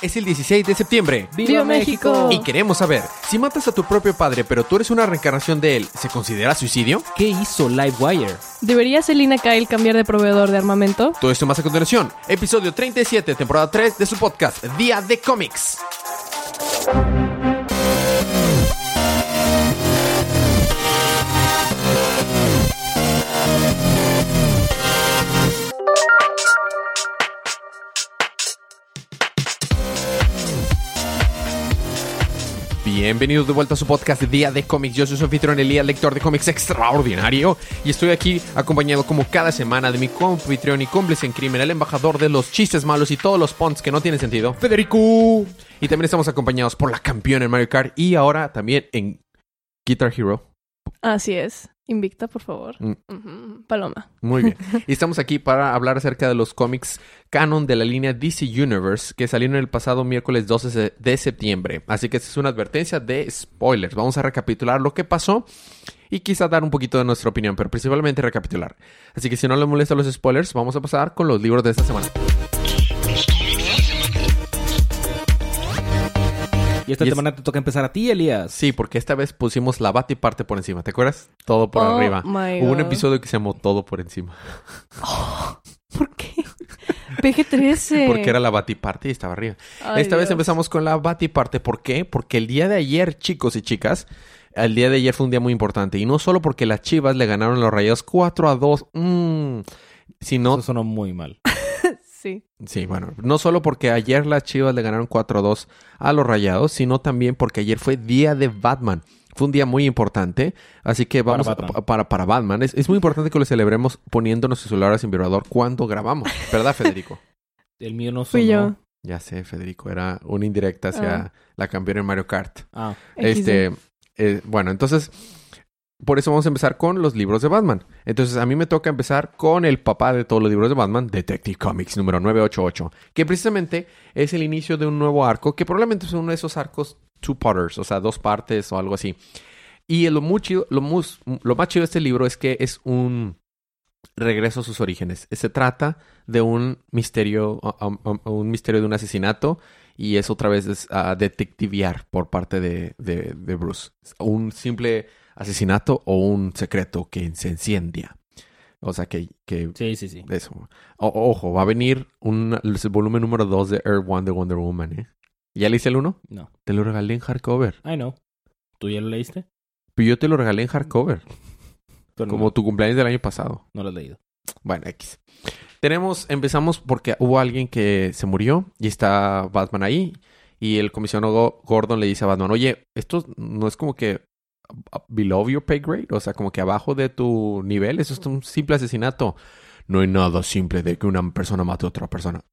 Es el 16 de septiembre. ¡Viva México! Y queremos saber, si matas a tu propio padre pero tú eres una reencarnación de él, ¿se considera suicidio? ¿Qué hizo Livewire? ¿Debería Selina Kyle cambiar de proveedor de armamento? Todo esto más a continuación. Episodio 37, temporada 3 de su podcast, Día de Cómics. Bienvenidos de vuelta a su podcast Día de Cómics. Yo soy su anfitrión Elías, lector de cómics extraordinario. Y estoy aquí acompañado como cada semana de mi confitrión y cómplice en crimen, el embajador de los chistes malos y todos los punts que no tienen sentido, Federico. Y también estamos acompañados por la campeona en Mario Kart y ahora también en Guitar Hero. Así es. Invicta, por favor. Mm. Paloma. Muy bien. Y estamos aquí para hablar acerca de los cómics canon de la línea DC Universe que salieron el pasado miércoles 12 de septiembre. Así que esta es una advertencia de spoilers. Vamos a recapitular lo que pasó y quizá dar un poquito de nuestra opinión, pero principalmente recapitular. Así que si no le molestan los spoilers, vamos a pasar con los libros de esta semana. Y esta Y es- semana te toca empezar a ti, Elías. Sí, porque esta vez pusimos la bata y parte por encima. ¿Te acuerdas? Todo por Oh arriba. my Hubo un episodio que se llamó Todo por encima. ¿Por qué? PG-13. Porque era la bata y parte y estaba arriba. Ay, Esta vez empezamos con la batiparte. ¿Por qué? Porque el día de ayer, chicos y chicas, el día de ayer fue un día muy importante. Y no solo porque las chivas le ganaron a los rayados 4 a 2, mm, sino... Eso sonó muy mal. Sí. Sí, bueno, no solo porque ayer las chivas le ganaron 4 a 2 a los rayados, sino también porque ayer fue día de Batman. Fue un día muy importante, así que Para vamos a- Batman. para, para Batman. Es, es muy importante que lo celebremos poniendo nuestro celular sin vibrador cuando grabamos, ¿verdad, Federico? El mío no. Fui yo. Ya sé, Federico, era una indirecta hacia Ah. la campeona en Mario Kart. Ah, Este, eh, bueno, entonces, por eso vamos a empezar con los libros de Batman. Entonces, a mí me toca empezar con el papá de todos los libros de Batman, Detective Comics número 988, que precisamente es el inicio de un nuevo arco, que probablemente es uno de esos arcos two parters, o sea, dos partes o algo así. Y lo, muy chido- lo, lo más chido de este libro es que es un regreso a sus orígenes. Se trata de un misterio, un misterio de un asesinato y es otra vez a detectivear por parte de, de- de Bruce. Un simple asesinato o un secreto que se enciendia. O sea, que, que sí, sí, sí. eso. O- ojo, va a venir un, el volumen número 2 de Earth One de Wonder Woman, ¿eh? ¿Ya leíste el 1? No. Te lo regalé en hardcover. I know. ¿Tú ya lo leíste? Pero yo te lo regalé en hardcover. Pero Como no, tu cumpleaños del año pasado. no lo has leído. Bueno, X. Tenemos, empezamos porque hubo alguien que se murió y está Batman ahí. Y el comisionado Gordon le dice a Batman, oye, esto no es como que below your pay grade, o sea, como que abajo de tu nivel, eso es un simple asesinato. No hay nada simple de que una persona mate a otra persona.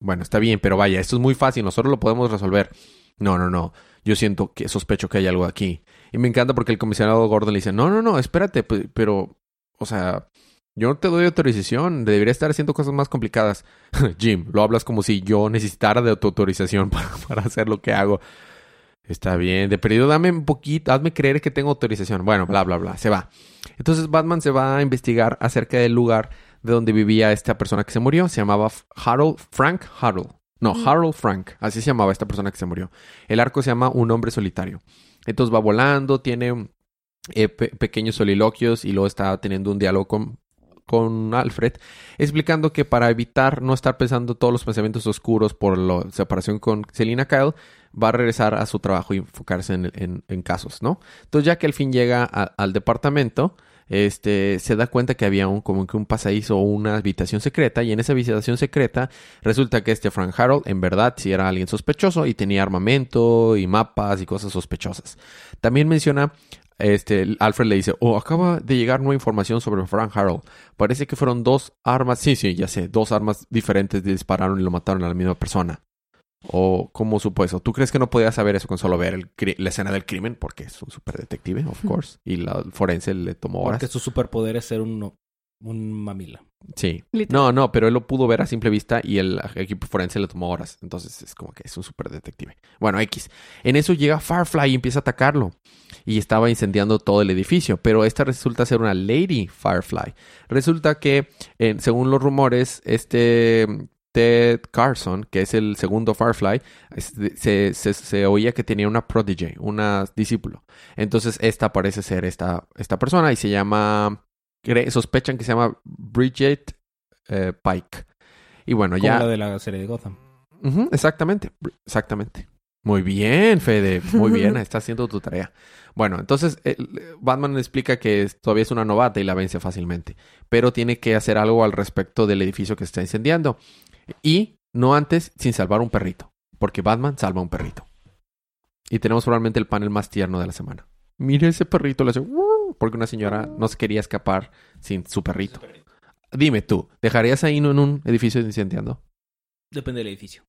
Bueno, está bien, pero vaya, esto es muy fácil, nosotros lo podemos resolver. No, no, no, yo siento que sospecho que hay algo aquí. Y me encanta porque el comisionado Gordon le dice, no, no, no, espérate, pe- pero, o sea, yo no te doy autorización, debería estar haciendo cosas más complicadas. Jim, lo hablas como si yo necesitara de tu autorización para, para hacer lo que hago. Está bien, de perdido dame un poquito, hazme creer que tengo autorización. Bueno, bla, bla, bla, se va. Entonces Batman se va a investigar acerca del lugar de donde vivía esta persona que se murió. Se llamaba Harold, Frank Harold. No, Mm. Harold Frank, así se llamaba esta persona que se murió. El arco se llama Un hombre solitario. Entonces va volando, tiene eh, pe- pequeños soliloquios y luego está teniendo un diálogo con, con Alfred, explicando que para evitar no estar pensando todos los pensamientos oscuros por la separación con Selina Kyle, va a regresar a su trabajo y enfocarse en, en- casos, ¿no? Entonces ya que al fin llega al departamento, este, se da cuenta que había un, como que un pasadizo o una habitación secreta y en esa habitación secreta resulta que este Frank Harold en verdad sí era alguien sospechoso y tenía armamento y mapas y cosas sospechosas. También menciona este, Alfred le dice, oh, acaba de llegar nueva información sobre Frank Harold. Parece que fueron dos armas, sí, sí, ya sé, dos armas diferentes dispararon y lo mataron a la misma persona. O, ¿cómo supo eso? ¿Tú crees que no podía saber eso con solo ver el la escena del crimen? Porque es un super detective, of course. Y la forense le tomó horas. Porque su superpoder es ser un, un mamila. Sí. Literal. No, no, pero él lo pudo ver a simple vista y el equipo forense le tomó horas. Entonces es como que es un super detective. Bueno, X. En eso llega Firefly y empieza a atacarlo. Y estaba incendiando todo el edificio. Pero esta resulta ser una Lady Firefly. Resulta que, eh, según los rumores, este Ted Carson, que es el segundo Firefly, se, se- se oía que tenía una prodigy, una discípulo. Entonces, esta parece ser esta, esta persona y se llama, sospechan que se llama Bridget eh, Pike. Y bueno, Como ya... la de la serie de Gotham. Exactamente, exactamente. Muy bien, Fede, muy bien, estás haciendo tu tarea. Bueno, entonces Batman explica que todavía es una novata y la vence fácilmente, pero tiene que hacer algo al respecto del edificio que se está incendiando. Y no antes sin salvar un perrito, porque Batman salva un perrito. Y tenemos probablemente el panel más tierno de la semana. Mire ese perrito, le hace "Wuh", porque una señora no se quería escapar sin su perrito. Dime tú, ¿dejarías ahí no en un edificio incendiando? Depende del edificio.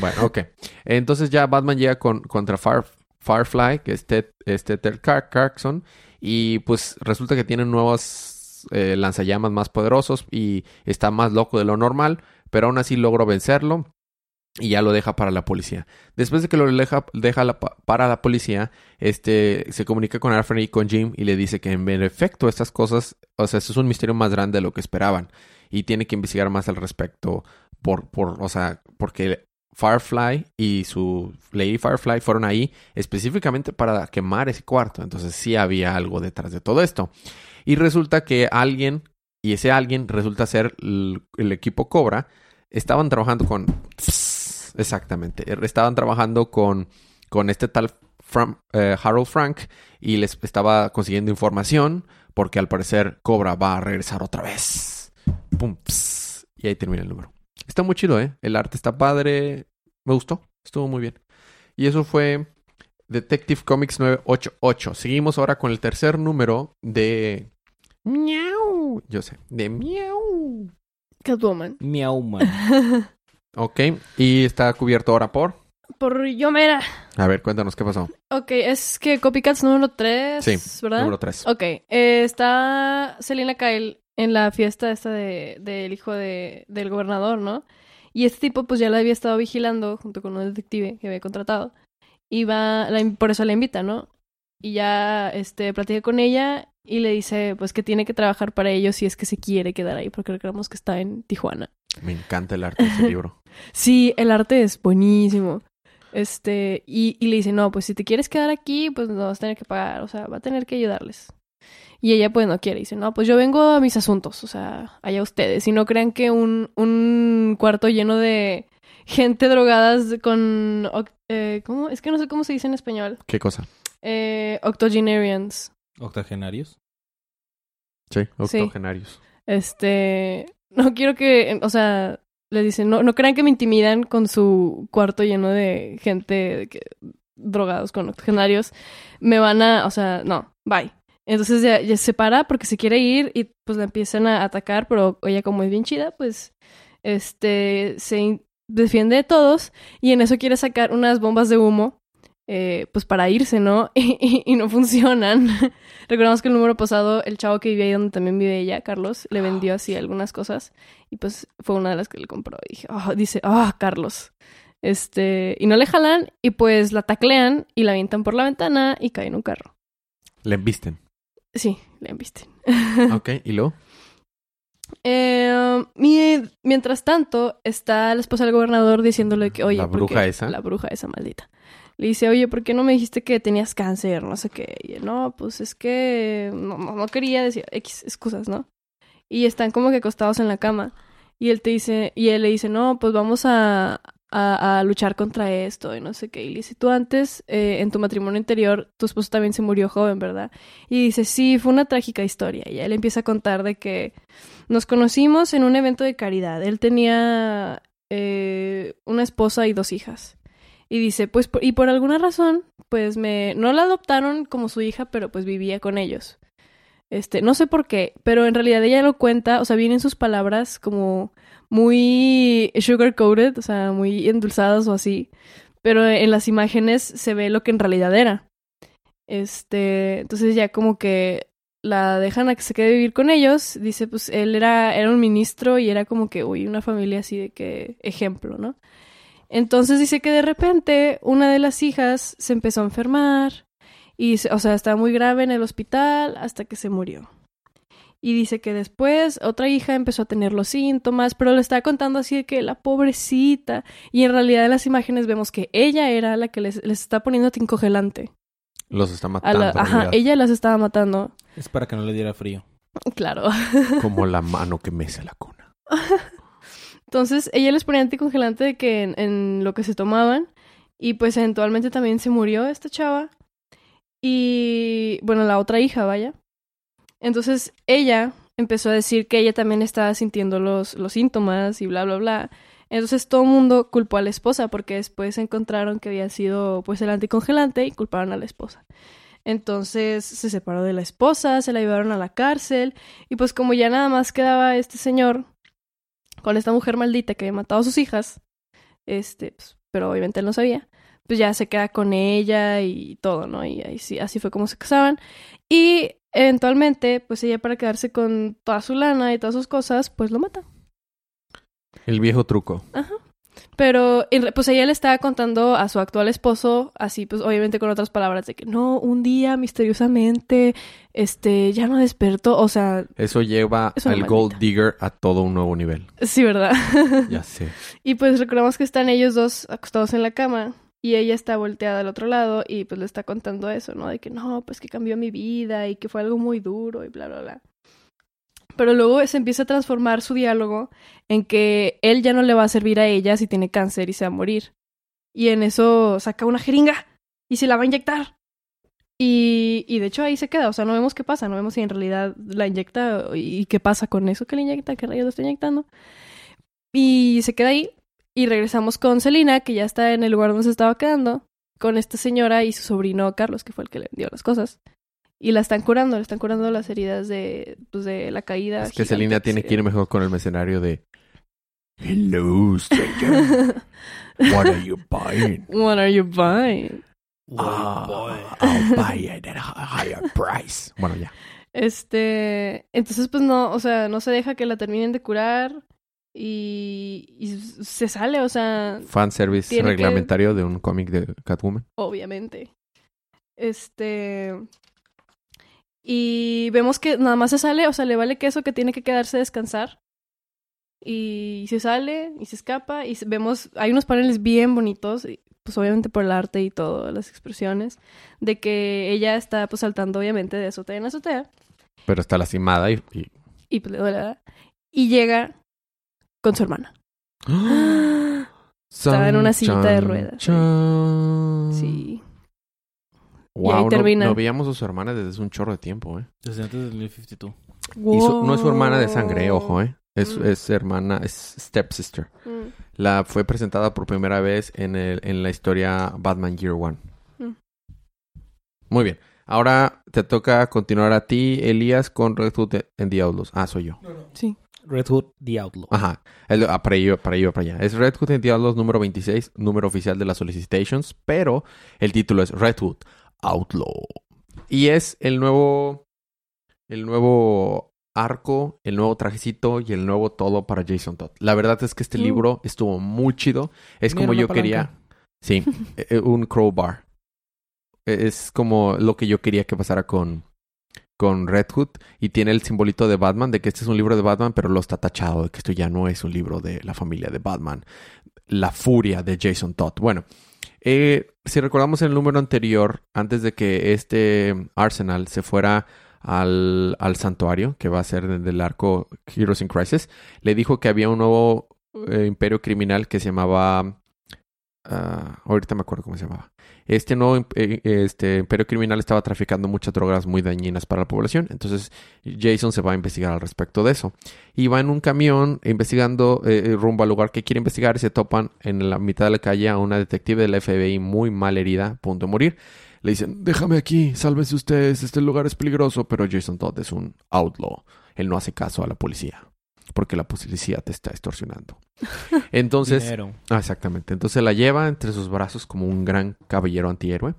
Bueno, ok. Entonces ya Batman llega con, contra Fire- Firefly, que es Ted, Carson, y pues resulta que tiene nuevos eh, lanzallamas más poderosos y está más loco de lo normal, pero aún así logró vencerlo y ya lo deja para la policía. Después de que lo deja, deja para la policía, este se comunica con Alfred y con Jim y le dice que en efecto estas cosas, o sea, esto es un misterio más grande de lo que esperaban y tiene que investigar más al respecto por, por, o sea, porque Firefly y su Lady Firefly fueron ahí específicamente para quemar ese cuarto. Entonces sí había algo detrás de todo esto. Y resulta que alguien, y ese alguien resulta ser el, equipo Cobra, estaban trabajando con... Exactamente. Estaban trabajando con, con este tal eh, Harold Frank y les estaba consiguiendo información porque al parecer Cobra va a regresar otra vez. Pum, y ahí termina el número. Está muy chido, ¿eh? El arte está padre. Me gustó. Estuvo muy bien. Y eso fue Detective Comics 988. Seguimos ahora con el tercer número de... Miau. Yo sé. De Miau. Catwoman. Miau Man. Ok. Y está cubierto ahora por... Por Yomera. A ver, cuéntanos qué pasó. Ok, es que Copycats número 3, Sí, ¿verdad? Número 3. Ok, eh, está Selina Kyle en la fiesta esta de, del hijo de, del gobernador, ¿no? Y este tipo pues ya la había estado vigilando junto con un detective que había contratado. Y va, la- por eso la invita, ¿no? Y ya este, con ella y le dice pues que tiene que trabajar para ellos si es que se quiere quedar ahí, porque recordamos que está en Tijuana. Me encanta el arte de ese libro. Sí, el arte es buenísimo. Este, y, y le dice, no, pues si te quieres quedar aquí, pues no vas a tener que pagar, o sea, va a tener que ayudarles. Y ella pues no quiere, dice, no, pues yo vengo a mis asuntos, o sea, allá ustedes. Y no crean que un, un cuarto lleno de gente drogadas con, eh, ¿cómo? Es que no sé cómo se dice en español. ¿Qué cosa? Eh, octogenarians. Octogenarios. Sí, octogenarios. Este, no quiero que, o sea, les dicen, no, no crean que me intimidan con su cuarto lleno de gente que- drogados con octogenarios. Me van a, o sea, no, bye. Entonces ya, ya se para porque se quiere ir y pues la empiezan a atacar, pero ella como es bien chida, pues, este, se defiende de todos y en eso quiere sacar unas bombas de humo, eh, pues para irse, ¿no? Y, y- y no funcionan. Recordamos que el número pasado, el chavo que vivía ahí donde también vive ella, Carlos, le vendió así algunas cosas y pues fue una de las que le compró. Y dije, ah, dice, ah, Carlos. Este, y no le jalan y pues la taclean y la avientan por la ventana y cae en un carro. Le embisten. Sí, le embisten. Ok, ¿y luego? Eh, mi- mientras tanto, está la esposa del gobernador diciéndole que, oye, ¿La ¿por bruja esa? La bruja esa maldita. Le dice, oye, ¿por qué no me dijiste que tenías cáncer? No sé qué. Y él, no, pues es que no, no, quería decir X excusas, ¿no? Y están como que acostados en la cama. Y él te dice, y él le dice, no, pues vamos a, a, a luchar contra esto y no sé qué. Y le dice, tú antes, eh, en tu matrimonio anterior, tu esposo también se murió joven, ¿verdad? Y dice, sí, fue una trágica historia. Y él empieza a contar de que nos conocimos en un evento de caridad. Él tenía eh, una esposa y dos hijas. Y dice, pues, por- y por alguna razón, pues me, no la adoptaron como su hija, pero pues vivía con ellos. Este, no sé por qué, pero en realidad ella lo cuenta, o sea, vienen sus palabras como muy sugar coated, o sea, muy endulzadas o así, pero en las imágenes se ve lo que en realidad era. Este, entonces ya como que la dejan a que se quede vivir con ellos, dice, pues él era, era un ministro y era como que, uy, una familia así de que ejemplo, ¿no? Entonces dice que de repente una de las hijas se empezó a enfermar y, se- o sea, estaba muy grave en el hospital hasta que se murió. Y dice que después otra hija empezó a tener los síntomas, pero le estaba contando así de que la pobrecita. Y en realidad en las imágenes vemos que ella era la que les, les está poniendo tincogelante. Los está matando. la- ajá, ella las estaba matando. Es para que no le diera frío. Claro. Como la mano que mece la cuna. Entonces ella les ponía anticongelante de que en, lo que se tomaban. Y pues eventualmente también se murió esta chava. Y bueno, la otra hija, vaya. Entonces ella empezó a decir que ella también estaba sintiendo los, los síntomas y bla, bla, bla. Entonces todo el mundo culpó a la esposa porque después encontraron que había sido pues el anticongelante y culparon a la esposa. Entonces se separó de la esposa, se la llevaron a la cárcel y pues como ya nada más quedaba este señor con esta mujer maldita que había matado a sus hijas, este, pues, pero obviamente él no sabía, pues ya se queda con ella y todo, ¿no? Y ahí sí, así fue como se casaban. Y eventualmente, pues ella para quedarse con toda su lana y todas sus cosas, pues lo mata. El viejo truco. Pero pues ella le estaba contando a su actual esposo, así pues obviamente con otras palabras, de que no, un día misteriosamente, este, ya no despertó, o sea, Eso lleva al maldita. Gold Digger a todo un nuevo nivel. sí, ¿verdad? Ya sé. Y pues recordamos que están ellos dos acostados en la cama y ella está volteada al otro lado y pues le está contando eso, ¿no? De que no, pues que cambió mi vida y que fue algo muy duro y bla, bla, bla. Pero luego se empieza a transformar su diálogo en que él ya no le va a servir a ella si tiene cáncer y se va a morir. Y en eso saca una jeringa y se la va a inyectar. Y, y de hecho ahí se queda, o sea, no vemos qué pasa, no vemos si en realidad la inyecta y qué pasa con eso que le inyecta, qué rayos lo está inyectando. Y se queda ahí y regresamos con Celina, que ya está en el lugar donde se estaba quedando, con esta señora y su sobrino Carlos, que fue el que le dio las cosas. Y la están curando, le están curando las heridas de, pues, de la caída. Es que Selina tiene se que ir mejor con el mercenario de Hello, stranger. What are you buying? What are you buying? Ah, I'll buy it at a higher price. Bueno, ya. Este, entonces pues no, o sea, no se deja que la terminen de curar y, y se sale, o sea, Fanservice Tiene que- reglamentario de un cómic de Catwoman. obviamente. Este, y vemos que nada más se sale, o sea, le vale queso que tiene que quedarse a descansar. Y se sale y se escapa y vemos, hay unos paneles bien bonitos, pues obviamente por el arte y todas las expresiones, de que ella está pues saltando obviamente de azotea en azotea. Pero está lastimada y... y- y pues le duele. Y llega con su hermana. Estaba en una sillita de ruedas, sí. chan. Sí. Wow, ahí no- termina. No, veíamos a su hermana desde un chorro de tiempo, ¿eh? Desde antes del 52. Y su- no es su hermana de sangre, ojo, ¿eh? Es, Mm. es hermana, es stepsister. Mm. La fue presentada por primera vez en, el, en la historia Batman Year One. Mm. Muy bien. Ahora te toca continuar a ti, Elías, con Red Hood and the Outlaws. Ah, soy yo. Sí. Red Hood, The Outlaw. Ajá. El- ah, para ello, para ello, para allá. Es Red Hood and the Outlaws número 26, número oficial de las solicitations, pero el título es Red Hood Outlaw. Y es el nuevo, el nuevo arco, el nuevo trajecito y el nuevo todo para Jason Todd. La verdad es que este Mm. libro estuvo muy chido. Es Mira, como yo quería. Sí, eh, un crowbar. Eh, Es como lo que yo quería que pasara con, con Red Hood. Y tiene el simbolito de Batman, de que este es un libro de Batman, pero lo está tachado, de que esto ya no es un libro de la familia de Batman. La furia de Jason Todd. Bueno, eh, si recordamos el número anterior, antes de que este Arsenal se fuera al, al santuario, que va a ser del arco Heroes in Crisis, le dijo que había un nuevo eh, imperio criminal que se llamaba... ah, ahorita me acuerdo cómo se llamaba. Este nuevo imp- eh, este imperio criminal estaba traficando muchas drogas muy dañinas para la población. Entonces Jason se va a investigar al respecto de eso. Y va en un camión investigando eh, rumbo al lugar que quiere investigar y se topan en la mitad de la calle a una detective del FBI muy mal herida, a punto de morir. Le dicen, déjame aquí, sálvense ustedes, este lugar es peligroso, pero Jason Todd es un outlaw. Él no hace caso a la policía, porque la policía te está extorsionando. Entonces. Ah, exactamente. Entonces la lleva entre sus brazos como un gran caballero antihéroe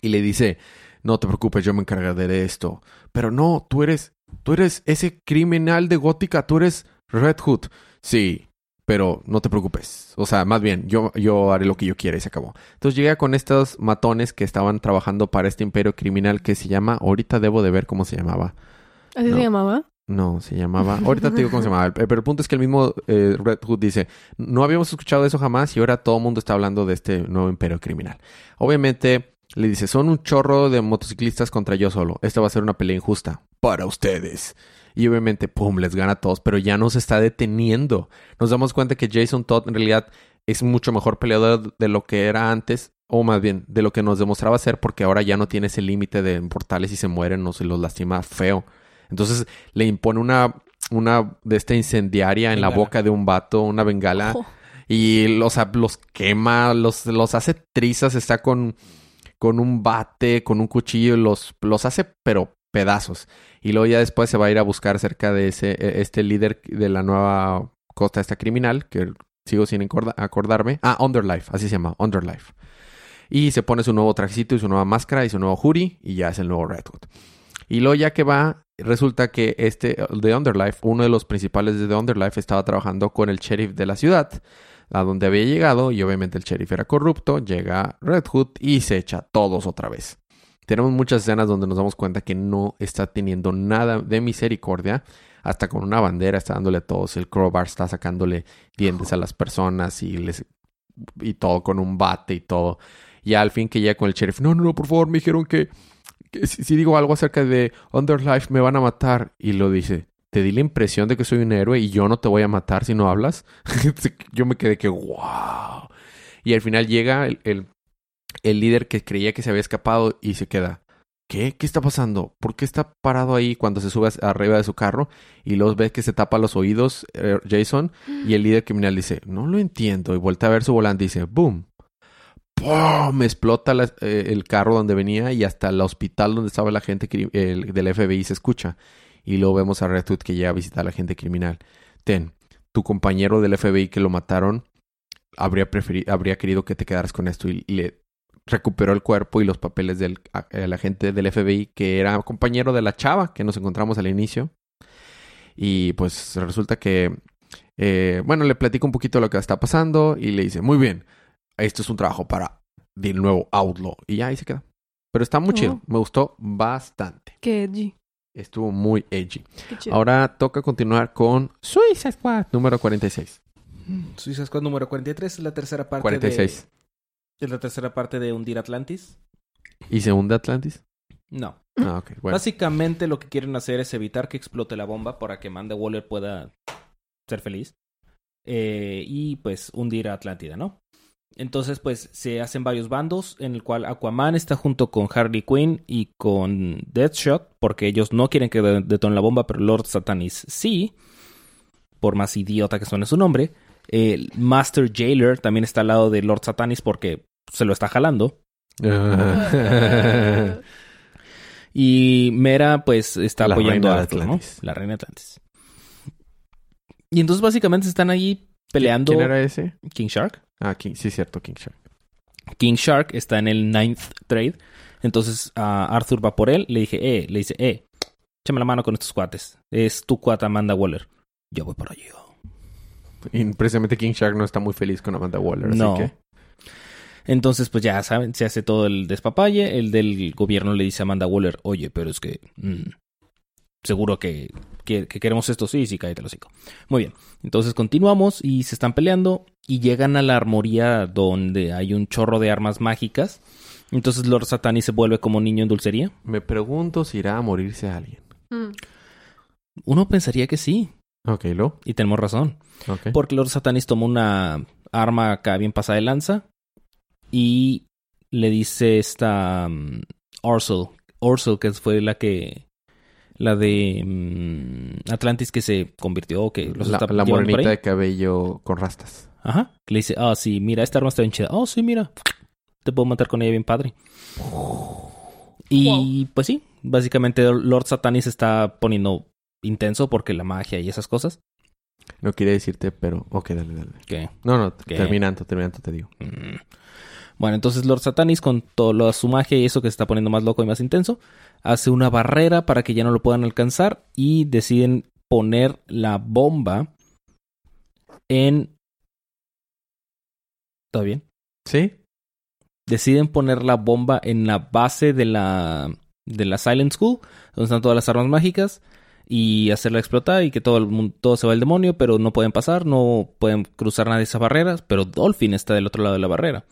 y le dice, no te preocupes, yo me encargaré de esto. Pero no, tú eres, tú eres ese criminal de Gótica, tú eres Red Hood. Sí, pero no te preocupes. O sea, más bien, yo, yo haré lo que yo quiera y se acabó. Entonces llega con estos matones que estaban trabajando para este imperio criminal que se llama, ahorita debo de ver cómo se llamaba. ¿Así No. se llamaba? No, se llamaba. Ahorita te digo cómo se llamaba. Pero el punto es que el mismo eh, Red Hood dice: No habíamos escuchado eso jamás y ahora todo el mundo está hablando de este nuevo imperio criminal. Obviamente, le dice: Son un chorro de motociclistas contra yo solo. Esta va a ser una pelea injusta. Para ustedes. Y obviamente, pum, les gana a todos, pero ya no se está deteniendo. Nos damos cuenta que Jason Todd en realidad es mucho mejor peleador de lo que era antes, o más bien, de lo que nos demostraba ser, porque ahora ya no tiene ese límite de portales y se mueren o se los lastima feo. Entonces le impone una, una de esta incendiaria en la boca de un vato, una bengala, Oh. y los, los quema, los, los hace trizas, está con, con un bate, con un cuchillo, los, los hace pero pedazos. Y luego ya después se va a ir a buscar cerca de ese, e- este líder de la nueva costa esta criminal, que sigo sin acorda- acordarme. Ah, Underlife, así se llama, Underlife. Y se pone su nuevo trajecito y su nueva máscara y su nuevo hoodie y ya es el nuevo Redwood. Y luego ya que va, resulta que este de Underlife, uno de los principales de The Underlife, estaba trabajando con el sheriff de la ciudad, a donde había llegado, y obviamente el sheriff era corrupto, llega Red Hood y se echa a todos otra vez. Tenemos muchas escenas donde nos damos cuenta que no está teniendo nada de misericordia, hasta con una bandera está dándole a todos, el crowbar está sacándole dientes a las personas y les y todo con un bate y todo. Y al fin que llega con el sheriff, no, no, no, por favor, me dijeron que, que si, digo algo acerca de Underlife me van a matar. Y lo dice, te di la impresión de que soy un héroe y yo no te voy a matar si no hablas. yo me quedé que, wow. Y al final llega el, el, líder que creía que se había escapado y se queda. ¿Qué? ¿Qué está pasando? ¿Por qué está parado ahí cuando se sube arriba de su carro y luego ves que se tapa los oídos eh, Jason y el líder criminal dice, no lo entiendo y vuelve a ver su volante y dice, boom. ¡Pum! Explota eh, el carro donde venía y hasta el hospital donde estaba la gente del FBI se escucha. Y luego vemos a Red Hood que llega a visitar a la gente criminal. Ten, tu compañero del FBI que lo mataron habría, habría querido que te quedaras con esto y, le recuperó el cuerpo y los papeles del agente del FBI que era compañero de la chava que nos encontramos al inicio. Y pues resulta que, eh, bueno, le platico un poquito lo que está pasando y le dice, muy bien, esto es un trabajo para el nuevo Outlaw. Y ya ahí se queda. Pero está muy Oh. chido, me gustó bastante. Qué edgy. Estuvo muy edgy. Ahora toca continuar con Suicide Squad número 46. Suicide Squad número 43 es la tercera parte 46. de... Es la tercera parte de Hundir Atlantis. ¿Y segunda Atlantis? No. Ah, ok. Bueno. Básicamente lo que quieren hacer es evitar que explote la bomba para que Amanda Waller pueda ser feliz. Eh, y pues hundir a Atlántida, ¿no? Entonces, pues se hacen varios bandos en el cual Aquaman está junto con Harley Quinn y con Deathshot, porque ellos no quieren que de- detone la bomba, pero Lord Satanis sí, por más idiota que suene su nombre. El Master Jailer también está al lado de Lord Satanis porque se lo está jalando. Y Mera, pues, está La apoyando a Arthur, ¿no? Atlantis. La reina Atlantis. Y entonces, básicamente, están ahí peleando. ¿Quién era ese? King Shark. Ah, King, sí, cierto, King Shark. King Shark está en el ninth trade. Entonces, Arthur va por él. Le dije, eh, le dice, eh, échame la mano con estos cuates. Es tu cuata Amanda Waller. Yo voy por allí. Y precisamente King Shark no está muy feliz con Amanda Waller, así No. que... Entonces, pues ya saben, se hace todo el despapalle. El del gobierno le dice a Amanda Waller, oye, pero es que mm, seguro que, que, que queremos esto. Sí, sí, cállate el hocico. Muy bien. Entonces continuamos y se están peleando y llegan a la armoría donde hay un chorro de armas mágicas. Entonces Lord Satani se vuelve como niño en dulcería. Me pregunto si irá a morirse alguien. Mm. Uno pensaría que sí, Ok, lo. y tenemos razón. Ok. Porque Lord Satanis toma una arma acá bien pasada de lanza y le dice esta um, Ursel, Ursel que fue la que la de mm, Atlantis que se convirtió, que los La, está la morenita ahí. de cabello con rastas. Ajá. Que le dice, ah, sí, mira, esta arma está bien chida. Oh, sí, mira. Te puedo matar con ella bien padre. Y pues sí, básicamente Lord Satanis está poniendo intenso porque la magia y esas cosas. No quería decirte, pero... Ok, dale, dale. Que No, no, ¿Qué? terminando, terminando te digo. Mm. Bueno, entonces Lord Satanis, con toda su magia y eso que se está poniendo más loco y más intenso, hace una barrera para que ya no lo puedan alcanzar y deciden poner la bomba en... ¿Todo bien? ¿Sí? Deciden poner la bomba en la base de la, de la Silent School, donde están todas las armas mágicas, y hacerla explotar y que todo el mundo, todo se va al demonio, pero no pueden pasar, no pueden cruzar nadie esas barreras, pero Dolphin está del otro lado de la barrera.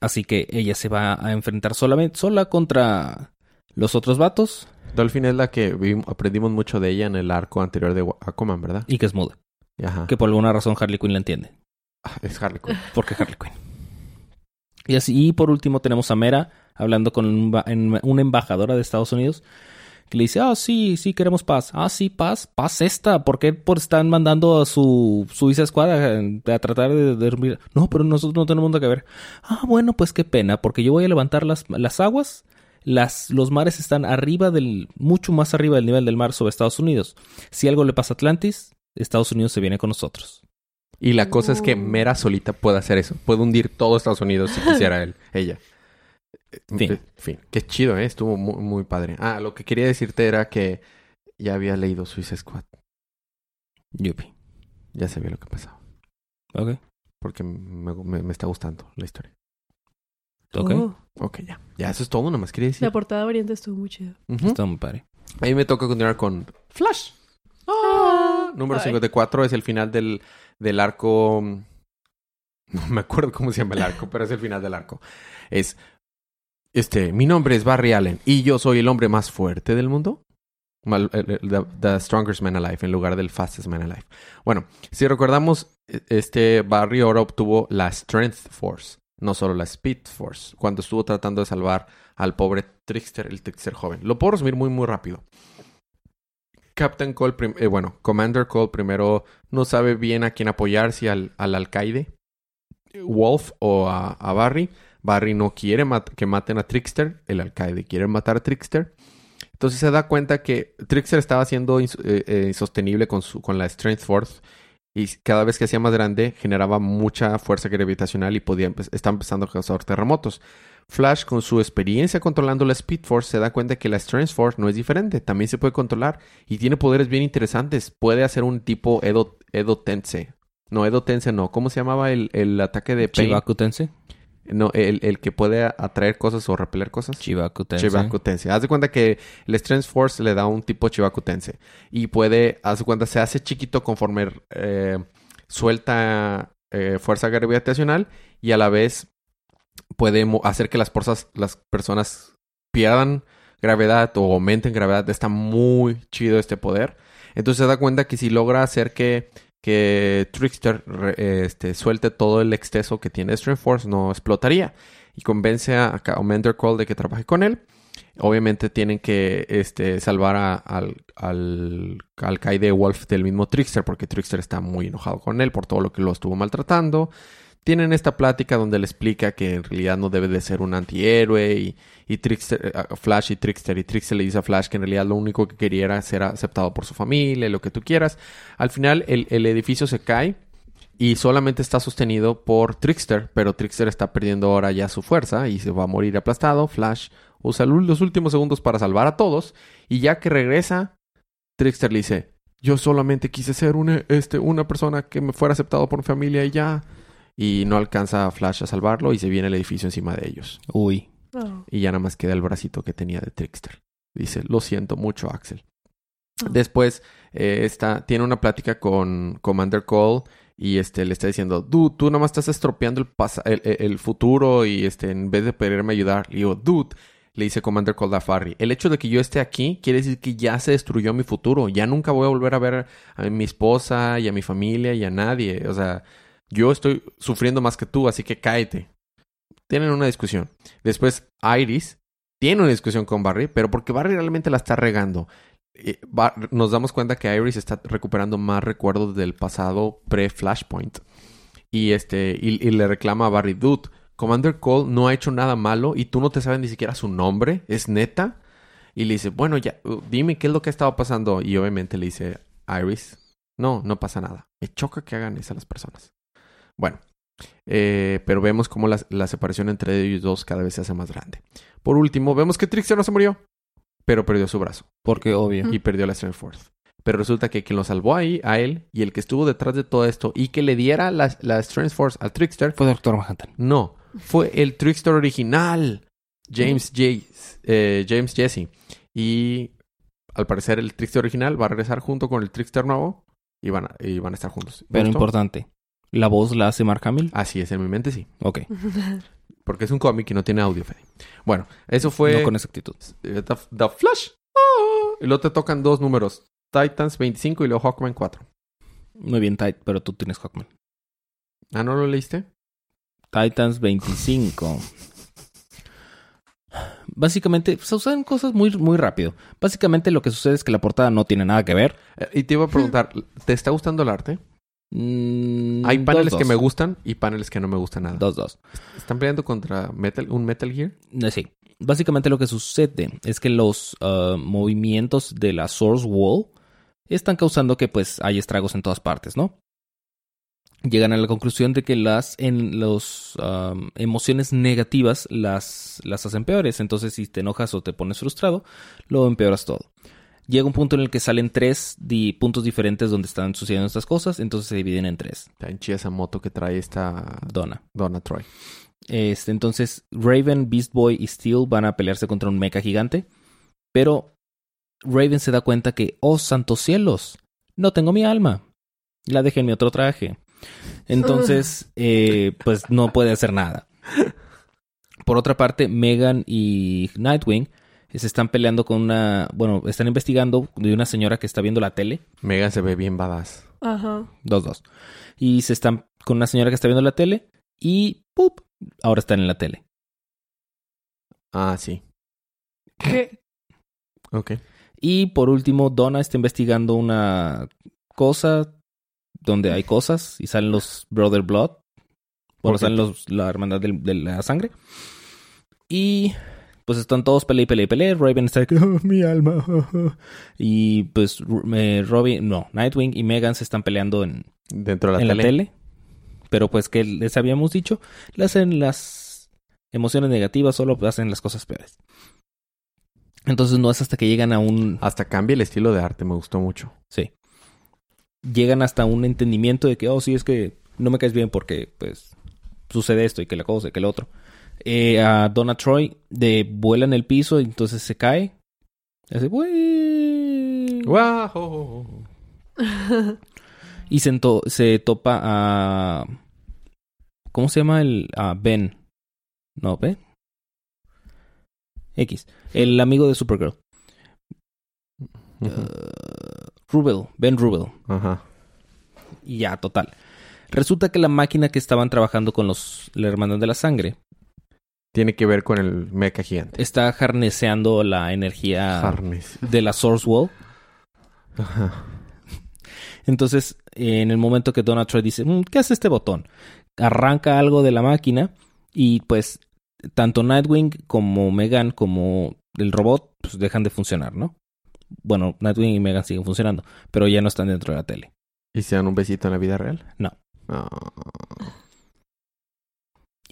Así que ella se va a enfrentar solamente sola contra los otros vatos Dolphin es la que vimos- aprendimos mucho de ella en el arco anterior de Aquaman, ¿verdad? y que es muda, Ajá. que por alguna razón Harley Quinn la entiende. Ah, Es Harley Quinn. Porque Harley Quinn. Y así, y por último tenemos a Mera hablando con un en- una embajadora de Estados Unidos que le dice, ah, sí, sí, queremos paz. Ah, sí, paz, paz esta. ¿Por qué por están mandando a su Suiza Squad a, a tratar de dormir? No, pero nosotros no tenemos nada que ver. Ah, bueno, pues qué pena, porque yo voy a levantar las, las aguas. Las, los mares están arriba del, mucho más arriba del nivel del mar sobre Estados Unidos. Si algo le pasa a Atlantis, Estados Unidos se viene con nosotros. Y la cosa es que. Mera solita puede hacer eso. Puede hundir todo Estados Unidos si quisiera él, ella. Fin. Eh, fin. Qué chido, ¿eh? Estuvo muy, muy padre. Ah, lo que quería decirte era que ya había leído Suicide Squad. Yupi. Ya sabía lo que pasaba. Ok. Porque me, me- me está gustando la historia. Ok. Oh, Ok, ya. Ya, eso es todo. Nomás quería decir. la portada variante estuvo muy chida. Está muy padre. Ahí me toca continuar con Flash. Ah, número Ay. 54 es el final del, del arco. No me acuerdo cómo se llama el arco, pero es el final del arco. Es. Este, mi nombre es Barry Allen y yo soy el hombre más fuerte del mundo. El- el- The, Strongest Man Alive en lugar del Fastest Man Alive. Bueno, si recordamos, e- este Barry ahora obtuvo la Strength Force, no solo la Speed Force, cuando estuvo tratando de salvar al pobre Trickster, el Trickster joven. Lo puedo resumir muy, muy rápido. Captain Cole, eh, bueno, Commander Cole primero no sabe bien a quién apoyar, si al, al alcaide, Wolf o a Barry. Barry no quiere que maten a Trickster, el alcaide quiere matar a Trickster. Entonces se da cuenta que Trickster estaba siendo eh, eh, insostenible con, su, con la Strength Force y cada vez que hacía más grande generaba mucha fuerza gravitacional y podía empe- está empezando a causar terremotos. Flash, con su experiencia controlando la Speed Force, se da cuenta que la Strength Force no es diferente, también se puede controlar y tiene poderes bien interesantes. Puede hacer un tipo Edo, Edo Tense. No, Edo Tense no. ¿Cómo se llamaba el, el ataque de Pain? Chibaku. No, el, el que puede atraer cosas o repeler cosas. Chibaku Tensei. Haz de cuenta que el Strength Force le da un tipo Chibaku Tensei. Y puede, haz de cuenta, se hace chiquito conforme eh, suelta eh, fuerza gravitacional y a la vez puede hacer que las, fuerzas- las personas pierdan gravedad o aumenten gravedad. Está muy chido este poder. Entonces se da cuenta que si logra hacer que, que Trickster este, suelte todo el exceso que tiene Strength no explotaría. Y convence a a Commander Cole de que trabaje con él. Obviamente tienen que este, salvar a- al, al alcaide Wolf del mismo Trickster, porque Trickster está muy enojado con él por todo lo que lo estuvo maltratando. Tienen esta plática donde le explica que en realidad no debe de ser un antihéroe y, y Trickster, eh, Flash y Trickster y Trickster le dice a Flash que en realidad lo único que quería era ser aceptado por su familia, lo que tú quieras. Al final el, edificio se cae y solamente está sostenido por Trickster, pero Trickster está perdiendo ahora ya su fuerza y se va a morir aplastado. Flash usa los últimos segundos para salvar a todos y ya que regresa, Trickster le dice, yo solamente quise ser una, este, una persona que me fuera aceptado por mi familia y ya. Y no alcanza a Flash a salvarlo y se viene el edificio encima de ellos. Uy. Oh. Y ya nada más queda el bracito que tenía de Trickster. Dice, lo siento mucho, Axel. Ah. Después eh, está, tiene una plática con Commander Cole y este le está diciendo, dude, tú nada más estás estropeando el, pasa- el, el- el futuro y este en vez de pedirme ayudar. Le digo, dude, le dice Commander Cole a Farry, el hecho de que yo esté aquí quiere decir que ya se destruyó mi futuro. Ya nunca voy a volver a ver a mi esposa y a mi familia y a nadie. O sea, yo estoy sufriendo más que tú, así que cáete. Tienen una discusión. Después Iris tiene una discusión con Barry, pero porque Barry realmente la está regando. Eh, nos damos cuenta que Iris está recuperando más recuerdos del pasado pre-Flashpoint. Y este, y, y le reclama a Barry, dude, Commander Cole no ha hecho nada malo y tú no te sabes ni siquiera su nombre, ¿es neta? Y le dice, bueno, ya, uh, dime qué es lo que ha estado pasando. Y obviamente le dice, Iris, no, no pasa nada. Me choca que hagan eso a las personas. Bueno, eh, pero vemos cómo la, la separación entre ellos dos cada vez se hace más grande. Por último, vemos que Trickster no se murió, pero perdió su brazo Porque obvio. y perdió la Strength Force. Pero resulta que quien lo salvó ahí, a él, y el que estuvo detrás de todo esto, y que le diera la, la Strength Force al Trickster, Fue Doctor Manhattan. no, fue el Trickster original, James, J- eh, James Jesse. Y al parecer el Trickster original va a regresar junto con el Trickster nuevo y van a, y van a estar juntos. ¿Me Pero importante. ¿La voz la hace Mark Hamill? Así es, en mi mente sí. Ok. Porque es un cómic y no tiene audio, Fede. Bueno, eso fue No con exactitud. eh, The, The Flash. Ah, y luego te tocan dos números. Titans 25 y luego Hawkman 4. Muy bien, Tight, pero tú tienes Hawkman. Ah, ¿no lo leíste? Titans 25. Básicamente, se usan cosas muy, muy rápido. Básicamente lo que sucede es que la portada no tiene nada que ver. Eh, y te iba a preguntar, ¿te está gustando el arte? Mm, Hay paneles dos, que dos. me gustan y paneles que no me gustan nada. Dos, dos. ¿Están peleando contra Metal, un Metal Gear? Eh, Sí. Básicamente lo que sucede es que los ah, movimientos de la Source Wall están causando que pues hay estragos en todas partes, ¿no? Llegan a la conclusión de que las en los am, emociones negativas las, las hacen peores. Entonces, si te enojas o te pones frustrado, lo empeoras todo. Llega un punto en el que salen tres di- puntos diferentes donde están sucediendo estas cosas, entonces se dividen en tres. Está en chida esa moto que trae esta Donna. Donna Troy. Este, entonces, Raven, Beast Boy y Steel van a pelearse contra un mecha gigante. Pero Raven se da cuenta que, oh santos cielos, no tengo mi alma. La dejé en mi otro traje. Entonces, eh, pues no puede hacer nada. Por otra parte, Megan y Nightwing se están peleando con una. Bueno, están investigando de una señora que está viendo la tele. Megan se ve bien badass. Ajá. Dos, dos. Y se están con una señora que está viendo la tele. Y ¡pup! Ahora están en la tele. Ah, sí. ¿Qué? Ok. Y por último, Donna está investigando una cosa donde hay cosas y salen los Brother Blood. Bueno, salen los, la hermandad de, la sangre. Y pues están todos pelea y pelea y pelea. Raven está que, "Oh, mi alma. y pues eh, Robin, no, Nightwing y Megan se están peleando en, Dentro de la en tele. la tele. Pero pues que les habíamos dicho, le hacen las emociones negativas, solo hacen las cosas peores. Entonces no es hasta que llegan a un... Hasta cambia el estilo de arte, me gustó mucho. Sí. Llegan hasta un entendimiento de que, oh, sí, es que no me caes bien porque, pues, sucede esto y que la cosa y que lo otro. Eh, a Donna Troy de vuela en el piso y entonces se cae. Y hace. Y se, topa a... ¿Cómo se llama el...? A Ben. No, Ben. X. El amigo de Supergirl. Uh, Rubel. Ben Rubel. Ajá. Y ya, total. Resulta que la máquina que estaban trabajando con los la hermandad de la sangre Tiene que ver con el mecha gigante. está harneseando la energía Harness. de la Source Wall. Ajá. Entonces, en el momento que Donna Troy dice, "Mm, ¿qué hace este botón? Arranca algo de la máquina y pues tanto Nightwing como Megan como el robot pues dejan de funcionar, ¿no? Bueno, Nightwing y Megan siguen funcionando, pero ya no están dentro de la tele. ¿Y se dan un besito en la vida real? No. Ah.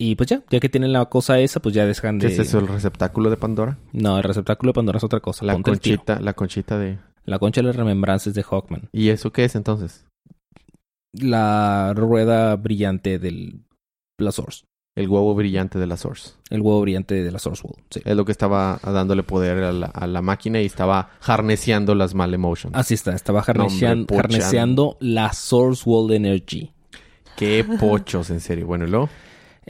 Y pues ya, ya que tienen la cosa esa, pues ya dejan ¿Qué de... es eso, el receptáculo de Pandora? No, el receptáculo de Pandora es otra cosa. La Ponte conchita, la conchita de... La concha de las remembranzas de Hawkman. ¿Y eso qué es entonces? La rueda brillante del la Source. El huevo brillante de la Source. El huevo brillante de la Source Wall. Sí. Es lo que estaba dándole poder a la, a la máquina y estaba harneciando las mal emotions. Así está, estaba pocha. harneceando la Source Wall Energy. Qué pochos, en serio. Bueno, ¿y luego?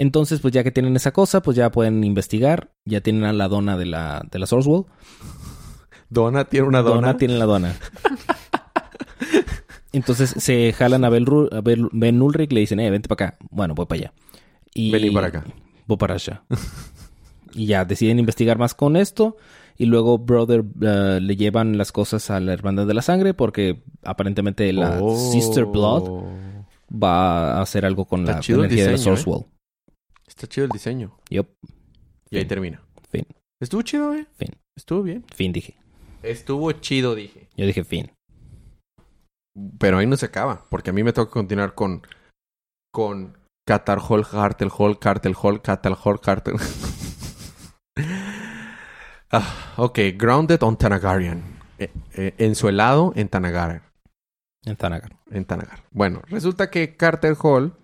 Entonces, pues ya que tienen esa cosa, pues ya pueden investigar. Ya tienen a la dona de la, de la. Donna tiene una Dona, dona. tiene la dona. Entonces se jalan a, a Bel- Ben Ulrich y le dicen, eh, vente para acá. Bueno, voy para allá. Y Vení para acá. Voy para allá. y ya deciden investigar más con esto. Y luego Brother eh, le llevan las cosas a la hermandad de la sangre porque aparentemente la Oh. Sister Blood va a hacer algo con Está la energía de la diseño, Source ¿eh? Está chido el diseño. Yup. Y ahí termina. Fin. Estuvo chido, eh. Fin. Estuvo bien. Fin, dije. Estuvo chido, dije. Yo dije fin. Pero ahí no se acaba, porque a mí me toca continuar con con Qatar Hall, Cartel Hall, Cartel Hall, Qatar Hall, Cartel. ah, ok, Grounded on Tanagarian. Eh, eh, ensuelado en Tanagar. En Thanagar. En Tanagar. Bueno, resulta que Carter Hall,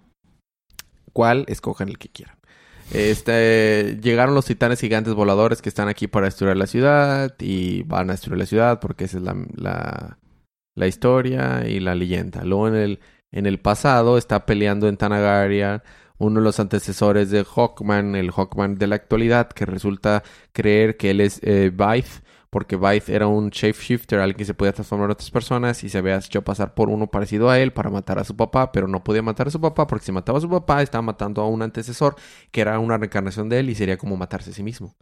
¿cuál? Escojan el que quieran. Este, llegaron los titanes gigantes voladores que están aquí para destruir la ciudad y van a destruir la ciudad porque esa es la, la, la historia y la leyenda. Luego en el, en el pasado está peleando en Tanagaria uno de los antecesores de Hawkman, el Hawkman de la actualidad, que resulta creer que él es eh, porque Blythe era un shapeshifter, alguien que se podía transformar en otras personas y se había hecho pasar por uno parecido a él para matar a su papá, pero no podía matar a su papá porque si mataba a su papá estaba matando a un antecesor que era una reencarnación de él y sería como matarse a sí mismo.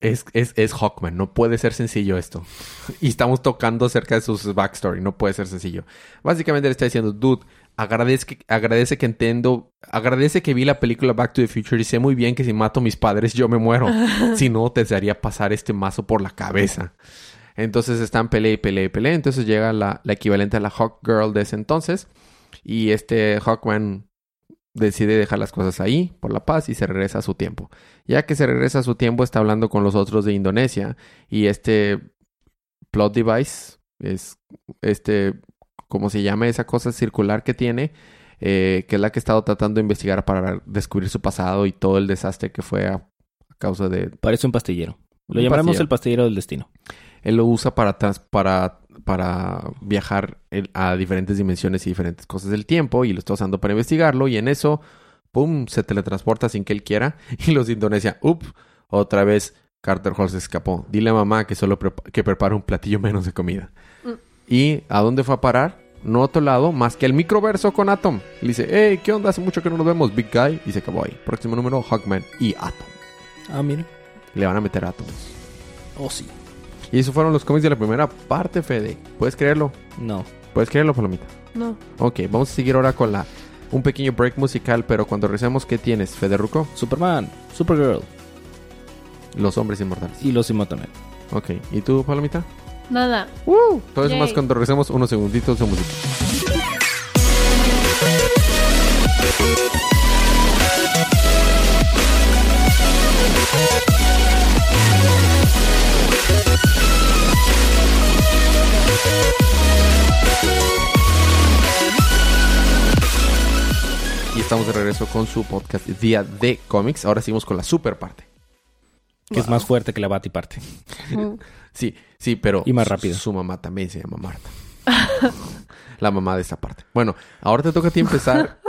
Es, es, es Hawkman, no puede ser sencillo esto. y estamos tocando acerca de sus backstory, no puede ser sencillo. Básicamente le está diciendo, dude, agradece que, agradece que entiendo, agradece que vi la película Back to the Future y sé muy bien que si mato a mis padres yo me muero. si no, te haría pasar este mazo por la cabeza. Entonces están pelea y pelea y pelea. Entonces llega la, la equivalente a la Hawk Girl de ese entonces. Y este Hawkman decide dejar las cosas ahí por la paz y se regresa a su tiempo. Ya que se regresa a su tiempo, está hablando con los otros de Indonesia y este plot device es este, como se llama esa cosa circular que tiene, eh, que es la que ha estado tratando de investigar para descubrir su pasado y todo el desastre que fue a, causa de... Parece un pastillero. Lo Un llamaremos pastillero. el pastillero del destino. Él lo usa para, trans- para, para viajar a diferentes dimensiones y diferentes cosas del tiempo y lo está usando para investigarlo y en eso, ¡pum!, se teletransporta sin que él quiera y los de Indonesia, ¡up!, otra vez Carter Hall se escapó. Dile a mamá que solo que prepara un platillo menos de comida. ¿Y a dónde fue a parar? No a otro lado, más que el microverso con Atom. Le dice, hey, ¿qué onda? Hace mucho que no nos vemos, Big Guy. Y se acabó ahí. Próximo número, Hawkman y Atom. Ah, mira. Le van a meter átomos. Oh, sí. Y esos fueron los cómics de la primera parte, Fede. ¿Puedes creerlo? No. ¿Puedes creerlo, Palomita? No. Ok, vamos a seguir ahora con la un pequeño break musical, pero cuando regresemos, ¿qué tienes, Fede Ruco? Superman, Supergirl Los hombres inmortales. y los Inmortales. Ok, ¿y tú, Palomita? Nada. Todo eso más cuando regresemos, unos segunditos de música. Y estamos de regreso con su podcast Día de Cómics. Ahora seguimos con la super parte. Que es más fuerte que la Batiparte. Mm. Sí, sí, pero Y más su- rápido. Su, mamá también se llama Marta. la mamá de esta parte. Bueno, ahora te toca a ti empezar.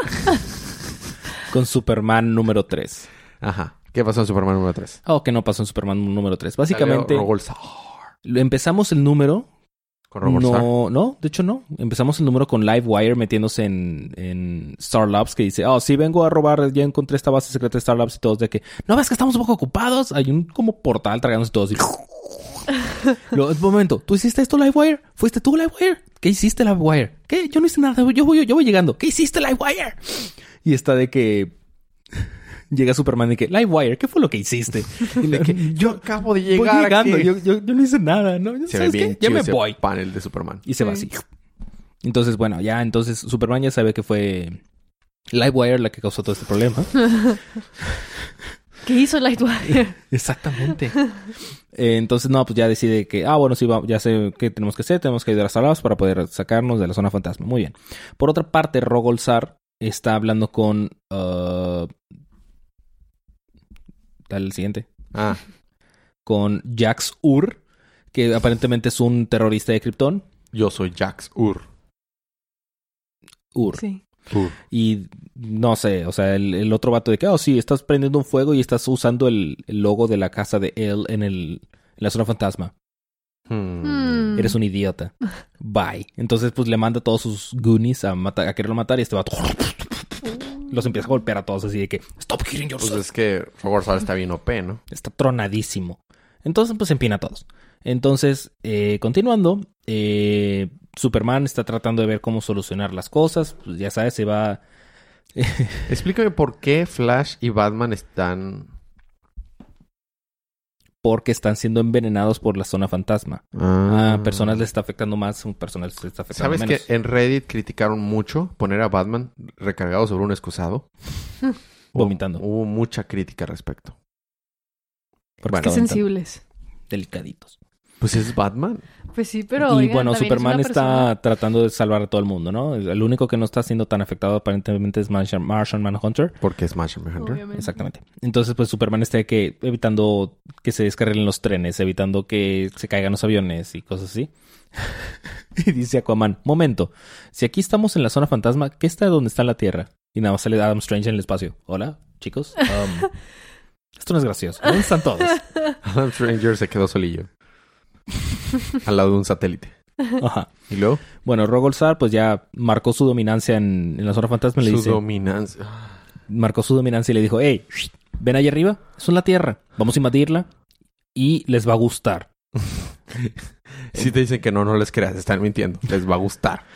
Con Superman número 3. Ajá. ¿Qué pasó en Superman número 3? Oh, que no pasó en Superman número 3. Básicamente, empezamos el número. Con. No, no, de hecho no. Empezamos el número con Livewire metiéndose en, en Star Labs que dice, oh, sí, vengo a robar, ya encontré esta base secreta de Star Labs y todos de que, no ves que estamos un poco ocupados. Hay un como portal tragándose todos y... Luego, un momento, ¿tú hiciste esto, Livewire? ¿Fuiste tú, Livewire? ¿Qué hiciste, Livewire? ¿Qué? Yo no hice nada, yo voy, yo voy llegando. ¿Qué hiciste, Livewire? Y está de que... Llega Superman y que, Livewire, ¿qué fue lo que hiciste? Y de que, Yo acabo de voy llegar. llegando, aquí. yo, yo, yo no hice nada, ¿no? Se ve ¿Sabes bien qué? Ya me ese voy. panel de Superman. Y se va Sí. así. Entonces, bueno, ya entonces Superman ya sabe que fue Livewire la que causó todo este problema. ¿Qué hizo Lightwire? Exactamente. Eh, entonces, no, pues ya decide que, ah, bueno, sí, va- ya sé qué tenemos que hacer, tenemos que ayudar a Star Labs para poder sacarnos de la zona fantasma. Muy bien. Por otra parte, Rogolzar está hablando con... uh, dale el siguiente. Ah, Con Jax Ur, que aparentemente es un terrorista de Krypton. yo soy Jax Ur. Ur. Sí. Ur. Y no sé, o sea, el, el otro vato de que, oh, sí, estás prendiendo un fuego y estás usando el, el logo de la casa de él en, el, en la zona fantasma. Hmm. Mm. Eres un idiota. Bye. Entonces, pues le manda a todos sus goonies a, matar, a quererlo matar y este vato los empieza a golpear a todos así de que, stop killing Pues yourself. es que Rolsar está bien OP, ¿no? Está tronadísimo. Entonces, pues empina a todos. Entonces, eh, continuando, eh, Superman está tratando de ver cómo solucionar las cosas. Pues ya sabes, se va Explícame por qué Flash y Batman están... porque están siendo envenenados por la zona fantasma. A personas les está afectando más, a personas les está afectando ¿Sabes menos. que en Reddit criticaron mucho poner a Batman recargado sobre un excusado? Hubo- Vomitando. Hubo, mucha crítica al respecto. Porque Bueno. Sensibles. delicaditos. Pues es Batman. Pues sí, pero. y oigan, bueno, es Superman está persona- tratando de salvar a todo el mundo, ¿no? El único que no está siendo tan afectado aparentemente es Martian, Martian Manhunter. Porque es Martian Manhunter. Obviamente. Exactamente. Entonces, pues Superman está que evitando que se descarrilen los trenes, evitando que se caigan los aviones y cosas así. y dice Aquaman, momento, si aquí estamos en la zona fantasma, ¿qué está donde está la Tierra? Y nada más sale Adam Strange en el espacio. Hola, chicos. Um, esto no es gracioso. ¿Dónde están todos? Adam Stranger se quedó solillo. Al lado de un satélite. Ajá. Y luego, Bueno, Rogolzar pues ya marcó su dominancia en, en la zona fantasma y le su dice, dominancia. marcó su dominancia y le dijo, hey, ven allá arriba, eso es la Tierra, vamos a invadirla y les va a gustar. Si te dicen que no, no les creas, están mintiendo. Les va a gustar.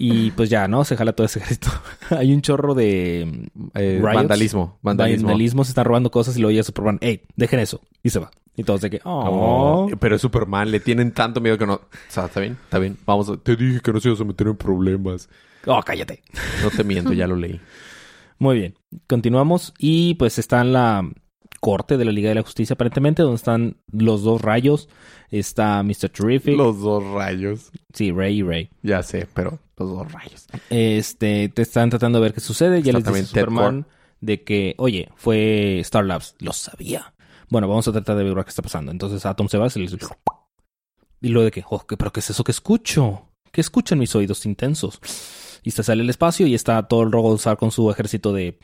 Y pues ya, ¿no? Se jala todo ese ejército. Hay un chorro de Eh, vandalismo. Vandalismo. vandalismo, se están robando cosas y luego ya Superman, hey, dejen eso. Y se va. Y todos de que, oh. Oh, pero es Superman, le tienen tanto miedo que no. O sea, está bien, está bien. Vamos, a- te dije que no se ibas a meter en problemas. Oh, cállate. No te miento, ya lo leí. Muy bien. Continuamos y pues está en la corte de la Liga de la Justicia aparentemente, donde están los dos rayos. Está Mr. Terrific. Los dos rayos. Sí, Ray y Ray. Ya sé, pero los dos rayos. Este, te están tratando de ver qué sucede. Ya les dice Superman de que, oye, fue Star Labs. Lo sabía. Bueno, vamos a tratar de ver qué está pasando. Entonces Atom se va y le dice... Y luego de que, oh, ¿qué- ¿pero qué es eso que escucho? ¿Qué escuchan mis oídos intensos? Y se sale el espacio y está todo el Rogolzar con su ejército de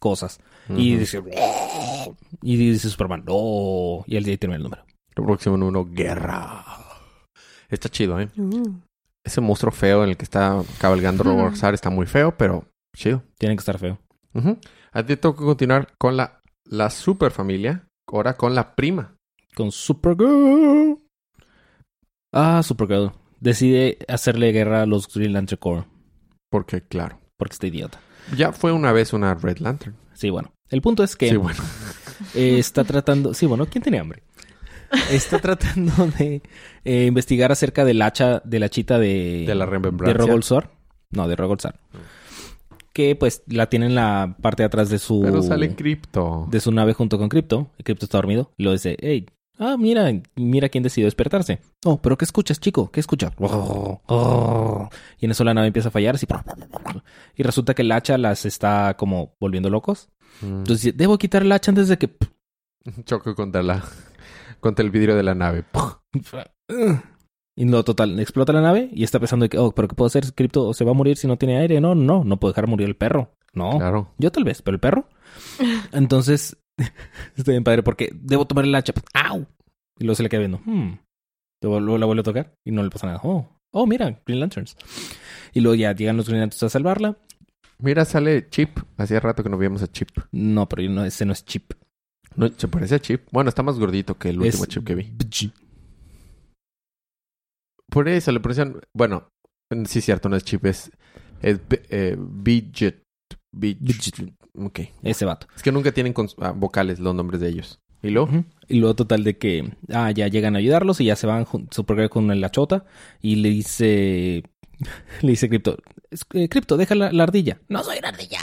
cosas. Y dice... Y dice Superman, no. Y él ya termina el número. El próximo número, guerra. Está chido, ¿eh? Uh. Ese monstruo feo en el que está cabalgando Ujú. Roborzar está muy feo, pero chido. Tiene que estar feo. A ti tengo que continuar con la, la super familia. Ahora con la prima. Con Supergirl. Ah, Supergirl. Decide hacerle guerra a los Green Lantern Corps. Porque, claro. Porque está idiota. Ya fue una vez una Red Lantern. Sí, bueno. El punto es que Sí, bueno. eh, está tratando... Sí, bueno, ¿quién tiene hambre? Está tratando de eh, investigar acerca del hacha, de la chita de... De la De remembrancia. Rogolzar. No, de Rogolzar. Que pues la tiene en la parte de atrás de su... Pero sale Crypto. de su nave junto con Crypto. Y Crypto está dormido. Y lo dice, hey, ah, mira, mira quién decidió despertarse. Oh, pero ¿qué escuchas, chico? ¿Qué escuchas? Y en eso la nave empieza a fallar así. Y resulta que el hacha las está como volviendo locos. Mm. Entonces debo quitar el hacha antes de que... Choco contra la... Contra el vidrio de la nave. Y no, total, explota la nave y está pensando que, oh, pero ¿qué puedo hacer? Crypto se va a morir si no tiene aire. No, no, no puedo dejar morir el perro. No, Claro. yo tal vez, pero el perro. Entonces, estoy bien padre porque debo tomar el hacha. ¡Au! Y luego se le queda viendo. Hmm. Luego, luego la vuelve a tocar y no le pasa nada. Oh, oh, mira, Green Lanterns. Y luego ya llegan los Green Lanterns a salvarla. Mira, sale Chip. Hacía rato que no veíamos a Chip. No, pero no, ese no es Chip. No, se parece a Chip. Bueno, está más gordito que el último es Chip que vi. Por eso le pronuncian... Bueno, sí, cierto, no es Chip. Es... Es eh, Bidget. Bidget. Ok. Ese vato. Es que nunca tienen ah, vocales los nombres de ellos. ¿Y luego? Y luego total de que ah, ya llegan a ayudarlos y ya se van Supergirl con la chota y le dice le dice Crypto, "Es- eh, Crypto, deja la, la ardilla. No soy una ardilla.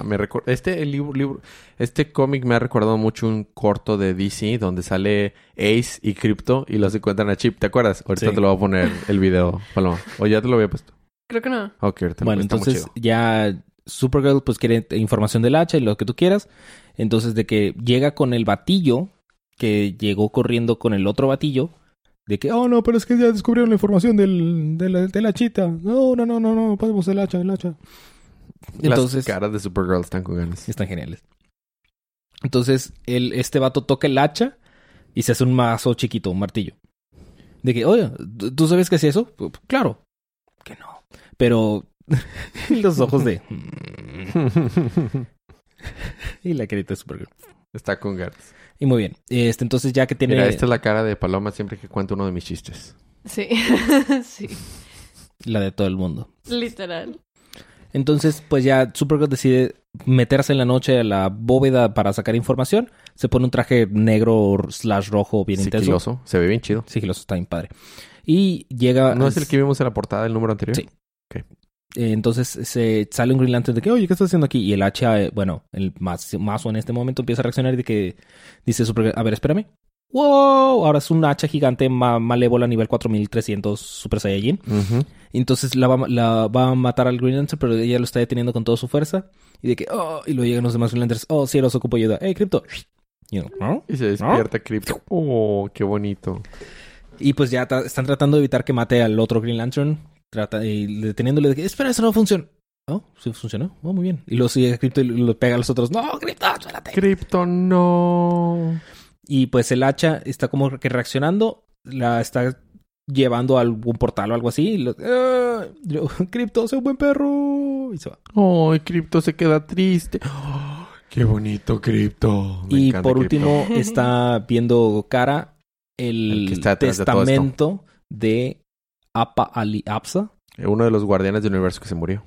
Ah, me este el libro, libro, este cómic me ha recordado mucho un corto de DC donde sale Ace y Crypto y los encuentran a Chip. ¿Te acuerdas? Ahorita Sí. te lo voy a poner el video, Paloma. O ya te lo había puesto. Creo que no. Ok, ahorita Bueno, entonces ya Supergirl pues quiere información del hacha y lo que tú quieras. Entonces de que llega con el batillo que llegó corriendo con el otro batillo de que, oh no, pero es que ya descubrieron la información del, de, la, de la chita. No, no, no, no, no, podemos el hacha, el hacha. Entonces, Las caras de Supergirl están con ganas. Están geniales. Entonces, el, este vato toca el hacha y se hace un mazo chiquito, un martillo. De que, oye, ¿tú- ¿tú sabes qué es eso? Claro. Que no. Pero los ojos de... y la carita de Supergirl. está con ganas. Y muy bien. Este, entonces ya que tiene... Mira, esta es la cara de Paloma siempre que cuento uno de mis chistes. Sí. sí. La de todo el mundo. Literal. Entonces, pues ya Supergirl decide meterse en la noche a la bóveda para sacar información. Se pone un traje negro slash rojo bien intenso. Sigiloso. Se ve bien chido. Sigiloso está bien padre. Y llega. ¿No es el que vimos en la portada del número anterior? Sí. eh, entonces se sale un Green Lantern de que, oye, ¿qué estás haciendo aquí? Y el hacha, eh, bueno, el más, mazo en este momento empieza a reaccionar y de que dice Supergirl, a ver, espérame. ¡Wow! Ahora es un hacha gigante ma- malévola nivel 4300 Super Saiyajin. Ujú. Entonces la va, la va a matar al Green Lantern, pero ella lo está deteniendo con toda su fuerza. Y de que, oh, y luego llegan los demás Green Lanterns. Oh, cielos, ocupo ayuda. ¡Hey, Crypto! Y, yo, ¿no? Y se despierta Crypto. Oh, qué bonito. Y pues ya tra- están tratando de evitar que mate al otro Green Lantern. Trata, y deteniéndole de que, espera, eso no funciona. Oh, sí funcionó. Oh, muy bien. Y luego sigue Crypto y lo pega a los otros. No, Crypto, espérate. Crypto, no. Y pues el hacha está como que reaccionando. La está llevando a algún portal o algo así. Y lo, "Ah", yo, Crypto, sé un buen perro. Y se va. Ay, Crypto se queda triste. Oh, qué bonito, Crypto. Me y por Crypto. último está viendo cara el, El que está detrás de testamento de Apa Ali Apsa. Uno de los guardianes del universo que se murió.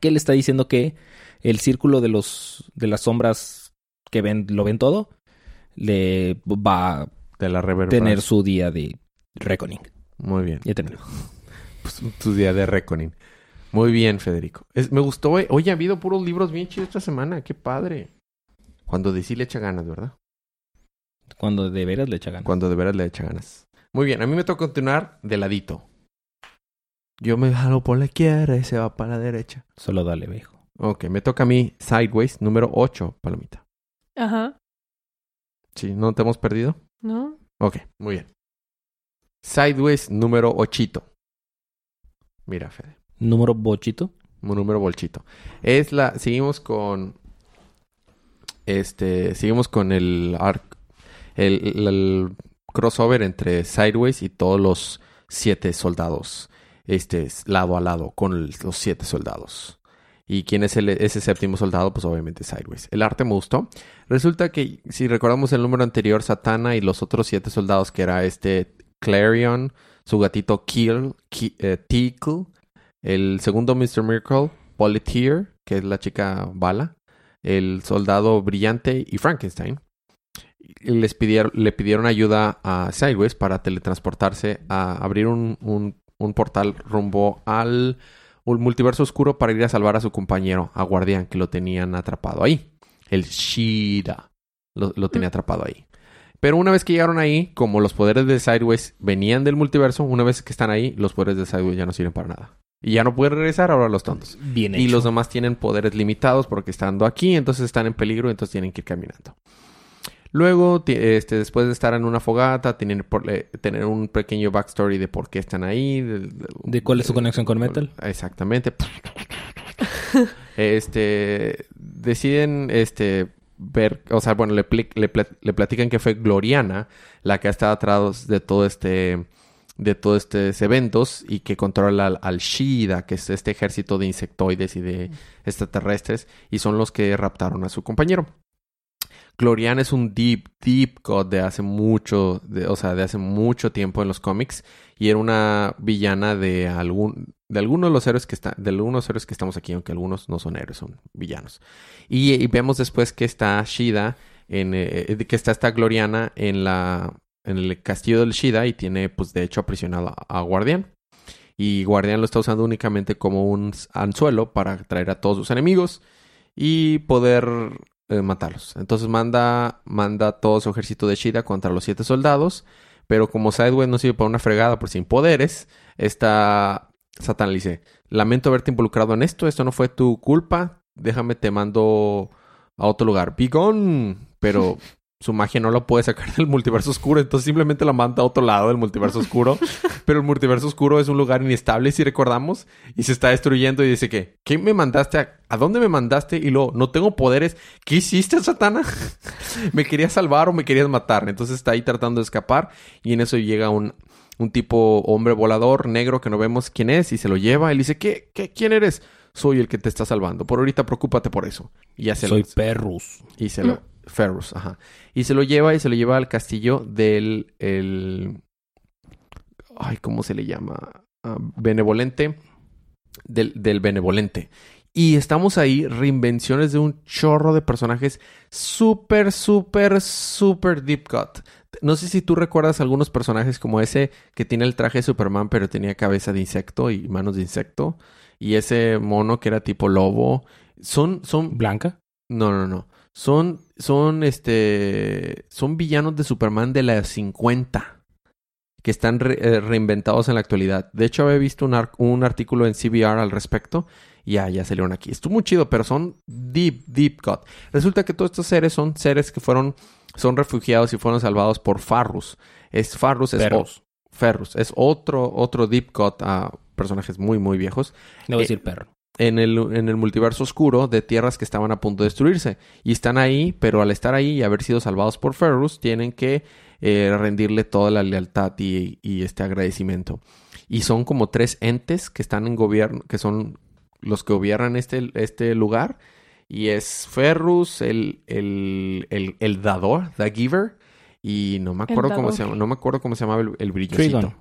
Que le está diciendo que el círculo de los de las sombras que ven lo ven todo le va a De la tener su día de reckoning. Muy bien. Ya terminó. Pues, tu día de reckoning. Muy bien, Federico. Es- me gustó. eh. Oye, ha habido puros libros bien chidos esta semana. Qué padre. Cuando DC le echa ganas, ¿verdad? Cuando de veras le echa ganas. Cuando de veras le echa ganas. Muy bien. A mí me toca continuar de ladito. Yo me jalo por la izquierda y se va para la derecha. Solo dale, viejo. Ok, me toca a mí Sideways número 8, palomita. Ajá. Sí, ¿no te hemos perdido? ¿No? Ok, muy bien. Sideways número 8. Mira, Fede. Número bochito. Número bolchito. Es la. Seguimos con. Este. Seguimos con el arc. El, el- el crossover entre Sideways y todos los siete soldados. Este, lado a lado, con el- los siete soldados. ¿Y quién es ese séptimo soldado? Pues obviamente Sideways. El arte me gustó. Resulta que, si recordamos el número anterior, Satana y los otros siete soldados, que era este Clarion, su gatito Kill, Ki- eh, Tickle, el segundo Mr. Miracle, Politeer, que es la chica bala, el soldado brillante y Frankenstein. Les pidieron, le pidieron ayuda a Sideways para teletransportarse a abrir un portal rumbo al un multiverso oscuro para ir a salvar a su compañero, a Guardián, que lo tenían atrapado ahí. El Shida lo, lo tenía atrapado ahí. Pero una vez que llegaron ahí, como los poderes de Sideways venían del multiverso, una vez que están ahí, los poderes de Sideways ya no sirven para nada. Y ya no pueden regresar ahora los tontos. Bien Y los demás tienen poderes limitados porque estando aquí, entonces están en peligro, entonces tienen que ir caminando. Luego, este, después de estar en una fogata, tienen por- eh, tener un pequeño backstory de por qué están ahí. De, ¿De cuál es su conexión con Metal? Exactamente. este, deciden, este, ver, o sea, bueno, le, le, le platican que fue Gloriana la que ha estado atrás de todo este, de todos estos eventos y que controla al, al Shida, que es este ejército de insectoides y de extraterrestres, y son los que raptaron a su compañero. Gloriana es un deep, deep god de hace mucho, o sea, de hace mucho tiempo en los cómics y era una villana de algún, de algunos de los héroes que están, de algunos héroes que estamos aquí, aunque algunos no son héroes, son villanos. Y, vemos después que está Shida, en, eh, que está esta Gloriana en la, en el castillo del Shida y tiene, pues, de hecho, aprisionado a, a Guardián. Y Guardián lo está usando únicamente como un anzuelo para atraer a todos sus enemigos y poder eh, matarlos. Entonces manda, manda todo su ejército de Shida contra los siete soldados. Pero como Sideways no sirve para una fregada por sin poderes, esta Satán le dice, lamento haberte involucrado en esto, esto no fue tu culpa, déjame te mando a otro lugar. Bigón, pero su magia no la puede sacar del multiverso oscuro, entonces simplemente la manda a otro lado del multiverso oscuro. pero el multiverso oscuro es un lugar inestable, si recordamos, y se está destruyendo y dice que, ¿qué me mandaste? A, ¿A dónde me mandaste? Y luego, no tengo poderes. ¿Qué hiciste, Satana? ¿Me querías salvar o me querías matar? Entonces está ahí tratando de escapar y en eso llega un, un tipo hombre volador negro que no vemos quién es y se lo lleva y le dice, ¿qué? ¿Qué? ¿Quién eres? Soy el que te está salvando. Por ahorita preocúpate por eso. Y ya se Soy lo... perrus. Y se lo... Ferrus, ajá. Y se lo lleva y se lo lleva al castillo del... El... Ay, ¿cómo se le llama? Ah, benevolente. Del, del benevolente. Y estamos ahí, reinvenciones de un chorro de personajes súper, súper, súper deep cut. No sé si tú recuerdas algunos personajes como ese que tiene el traje de Superman, pero tenía cabeza de insecto y manos de insecto. Y ese mono que era tipo lobo. Son, son Blanca. No, no, no. Son, son, este, son villanos de Superman de las 50 que están re- eh, reinventados en la actualidad. De hecho, había visto un, ar- un artículo en CBR al respecto y ya, ya salieron aquí. Estuvo muy chido, pero son deep, deep cut. Resulta que todos estos seres son seres que fueron, son refugiados y fueron salvados por Farrus. Es Farrus, es, Perros. o- Ferrus, es otro, otro deep cut a personajes muy, muy viejos voy a Eh, decir perro. En el, en el multiverso oscuro de tierras que estaban a punto de destruirse. Y están ahí, pero al estar ahí y haber sido salvados por Ferrus, tienen que eh, rendirle toda la lealtad y, y este agradecimiento. Y son como tres entes que están en gobierno, que son los que gobiernan este, este lugar. Y es Ferrus, el, el, el, el dador, the giver. Y no me acuerdo cómo se llama, no me acuerdo cómo se llamaba el, el brillosito. Trigon.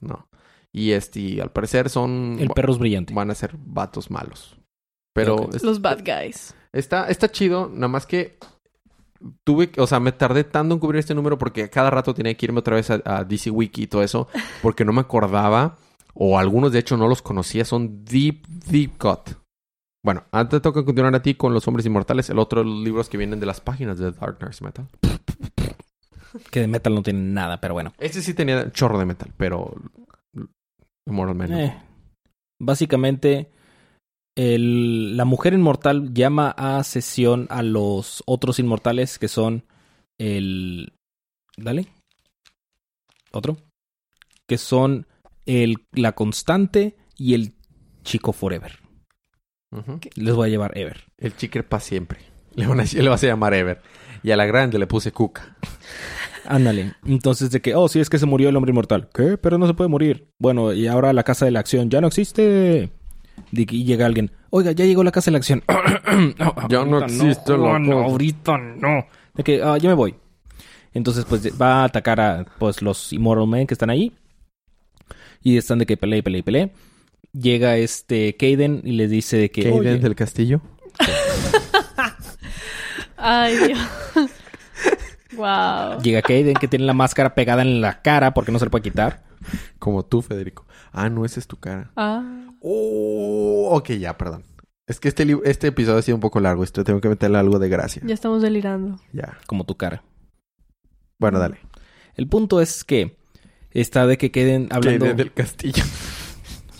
No. Y este, y al parecer son El perro es brillante. van a ser vatos malos. Pero es- Los bad guys. está, está chido, nada más que tuve, que- o sea, me tardé tanto en cubrir este número porque cada rato tenía que irme otra vez a, a DC Wiki y todo eso, porque no me acordaba, o algunos de hecho no los conocía, son deep, deep cut. Bueno, antes toca continuar a ti con Los Hombres Inmortales, el otro de los libros que vienen de las páginas de Dark Nurse Metal. Que de metal no tiene nada, pero bueno. Este sí tenía chorro de metal, pero Immortal Man. Eh, básicamente, el- la mujer inmortal llama a sesión a los otros inmortales que son el... Dale. Otro. Que son el, la constante y el chico forever. Les voy a llevar Ever. El chicker para siempre. Le, van a, le vas a llamar Ever. Y a la grande le puse Cuca. Ándale. Entonces de que, oh, sí, es que se murió el hombre inmortal. ¿Qué? Pero no se puede morir. Bueno, y ahora la casa de la acción ya no existe. Y llega alguien. Oiga, ya llegó la casa de la acción. Ya no existe la no, cosa. ahorita no. De que, ah, ya me voy. Entonces, pues va a atacar a pues los Immortal Men que están ahí. Y están de que pelea y pelea y pelea. Llega este Kaden y les dice de que. Kaden "Oye, del Castillo. Ay, Dios. Wow. Llega Kaden que tiene la máscara pegada en la cara porque no se le puede quitar. Como tú, Federico. Ah, no, esa es tu cara. Ah. Oh, ok, ya, perdón. Es que este, este episodio ha sido un poco largo. Esto tengo que meterle algo de gracia. Ya estamos delirando. Ya. Como tu cara. Bueno, dale. El punto es que está de que queden hablando. Kaden del Castillo.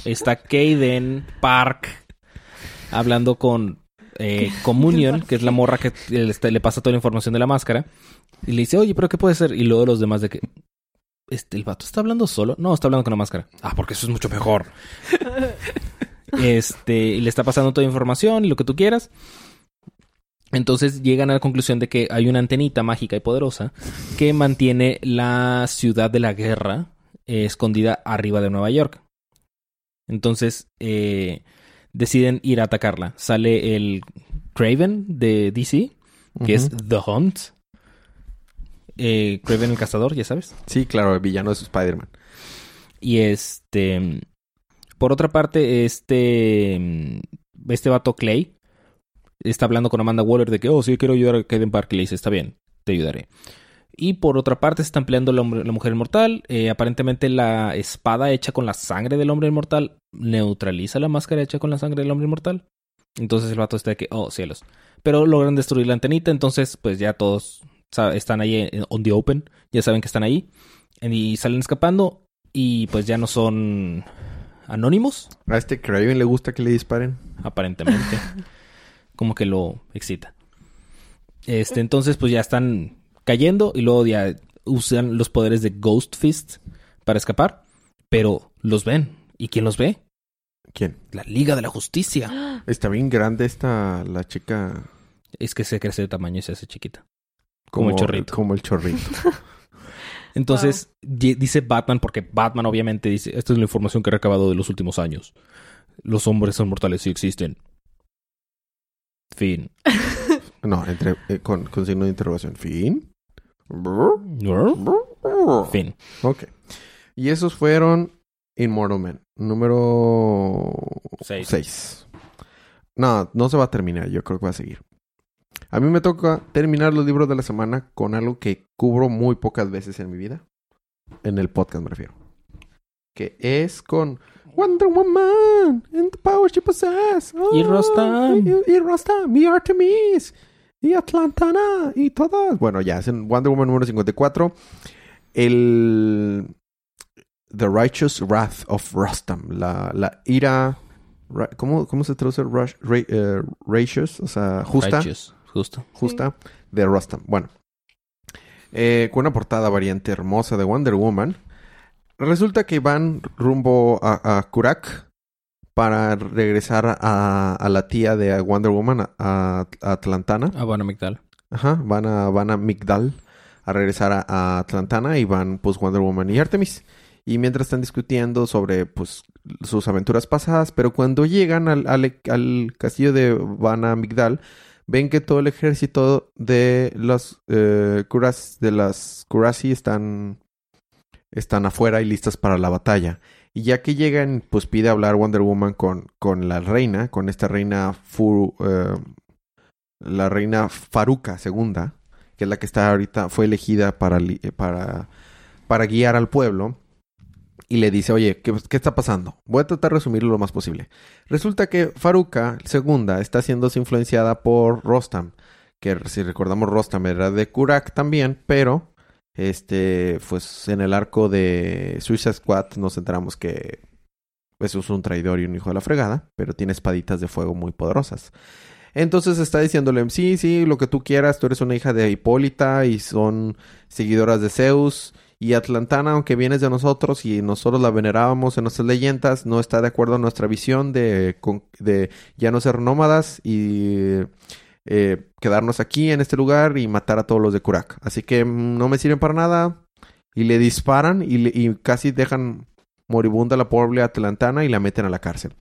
Está Kaden Park hablando con eh, Communion, que es la morra que le pasa toda la información de la máscara. Y le dice, oye, pero ¿qué puede ser? Y luego los demás de que. Este, ¿El vato está hablando solo? No, está hablando con la máscara. Ah, porque eso es mucho mejor. este, y le está pasando toda información y lo que tú quieras. Entonces llegan a la conclusión de que hay una antenita mágica y poderosa que mantiene la ciudad de la guerra eh, escondida arriba de Nueva York. Entonces eh, deciden ir a atacarla. Sale el Craven de DC, que es. The Hunt. Eh, Craven el cazador, ya sabes. Sí, claro, el villano es Spider-Man. Y este. Por otra parte, este. Este vato Clay está hablando con Amanda Waller de que, oh, sí, quiero ayudar a Kevin Park. Y le dice, está bien, te ayudaré. Y por otra parte, se están peleando la, la mujer inmortal. Eh, aparentemente, la espada hecha con la sangre del hombre inmortal neutraliza la máscara hecha con la sangre del hombre inmortal. Entonces el vato está de que, oh, cielos. Pero logran destruir la antenita. Entonces, pues ya todos están ahí en- on the open. Ya saben que están ahí. Y salen escapando. Y pues ya no son anónimos, A este Craven le gusta que le disparen. aparentemente. Como que lo excita. Este, entonces, pues ya están cayendo. Y luego ya usan los poderes de Ghost Fist para escapar. Pero los ven. ¿Y quién los ve? ¿Quién? La Liga de la Justicia. Está bien grande esta, la chica. Es que se crece de tamaño y se hace chiquita. Como el chorrito. Como el chorrito. Entonces, di- dice Batman, porque Batman obviamente dice, esta es la información que he recabado de los últimos años. Los hombres son mortales sí existen. Fin. no, entre, eh, con, con signo de interrogación. ¿Fin? Fin. Ok. Y esos fueron Immortal Men. Número Seis. 6. No, no se va a terminar. Yo creo que va a seguir. A mí me toca terminar los libros de la semana con algo que cubro muy pocas veces en mi vida. En el podcast me refiero. Que es con Wonder Woman and the power she possesses. Y Rostam. Y, y Rostam, y Artemis, y Atlantana, y todas. Bueno, ya, es en Wonder Woman número 54. El... The Righteous Wrath of Rostam. La, la ira... ra- ¿Cómo, cómo se traduce? Rush, ra- eh, righteous, o sea, justa Righteous, Justo. justa de Rostam. Bueno, eh, con una portada variante hermosa de Wonder Woman. Resulta que van rumbo a, a Kurak para regresar a, a la tía de Wonder Woman, a, a Atlantana. Ah, bueno, Migdal. Ajá, van a, van a Migdal a regresar a, a Atlantana y van pues Wonder Woman y Artemis. Y mientras están discutiendo sobre pues sus aventuras pasadas, pero cuando llegan al, al, al castillo de Van a Migdal, ven que todo el ejército de los eh, Kuras, de las Kurasi están, están afuera y listas para la batalla. Y ya que llegan, pues pide hablar Wonder Woman con, con la reina, con esta reina Fu, eh, la reina Faruka II, que es la que está ahorita, fue elegida para, eh, para, para guiar al pueblo. Y le dice, oye, ¿qué, qué está pasando? Voy a tratar de resumirlo lo más posible. Resulta que Faruka II está siendo influenciada por Rostam, que si recordamos Rostam era de Kurak también, pero este, pues en el arco de Suicide Squad nos enteramos que eso es un traidor y un hijo de la fregada, pero tiene espaditas de fuego muy poderosas. Entonces está diciéndole, sí, sí, lo que tú quieras, tú eres una hija de Hipólita y son seguidoras de Zeus. Y Atlantana, aunque vienes de nosotros y nosotros la venerábamos en nuestras leyendas, no está de acuerdo en nuestra visión de ya no ser nómadas y eh, quedarnos aquí en este lugar y matar a todos los de Kurak. Así que mm, no me sirven para nada. Y le disparan y, le- y casi dejan moribunda a la pobre Atlantana y la meten a la cárcel.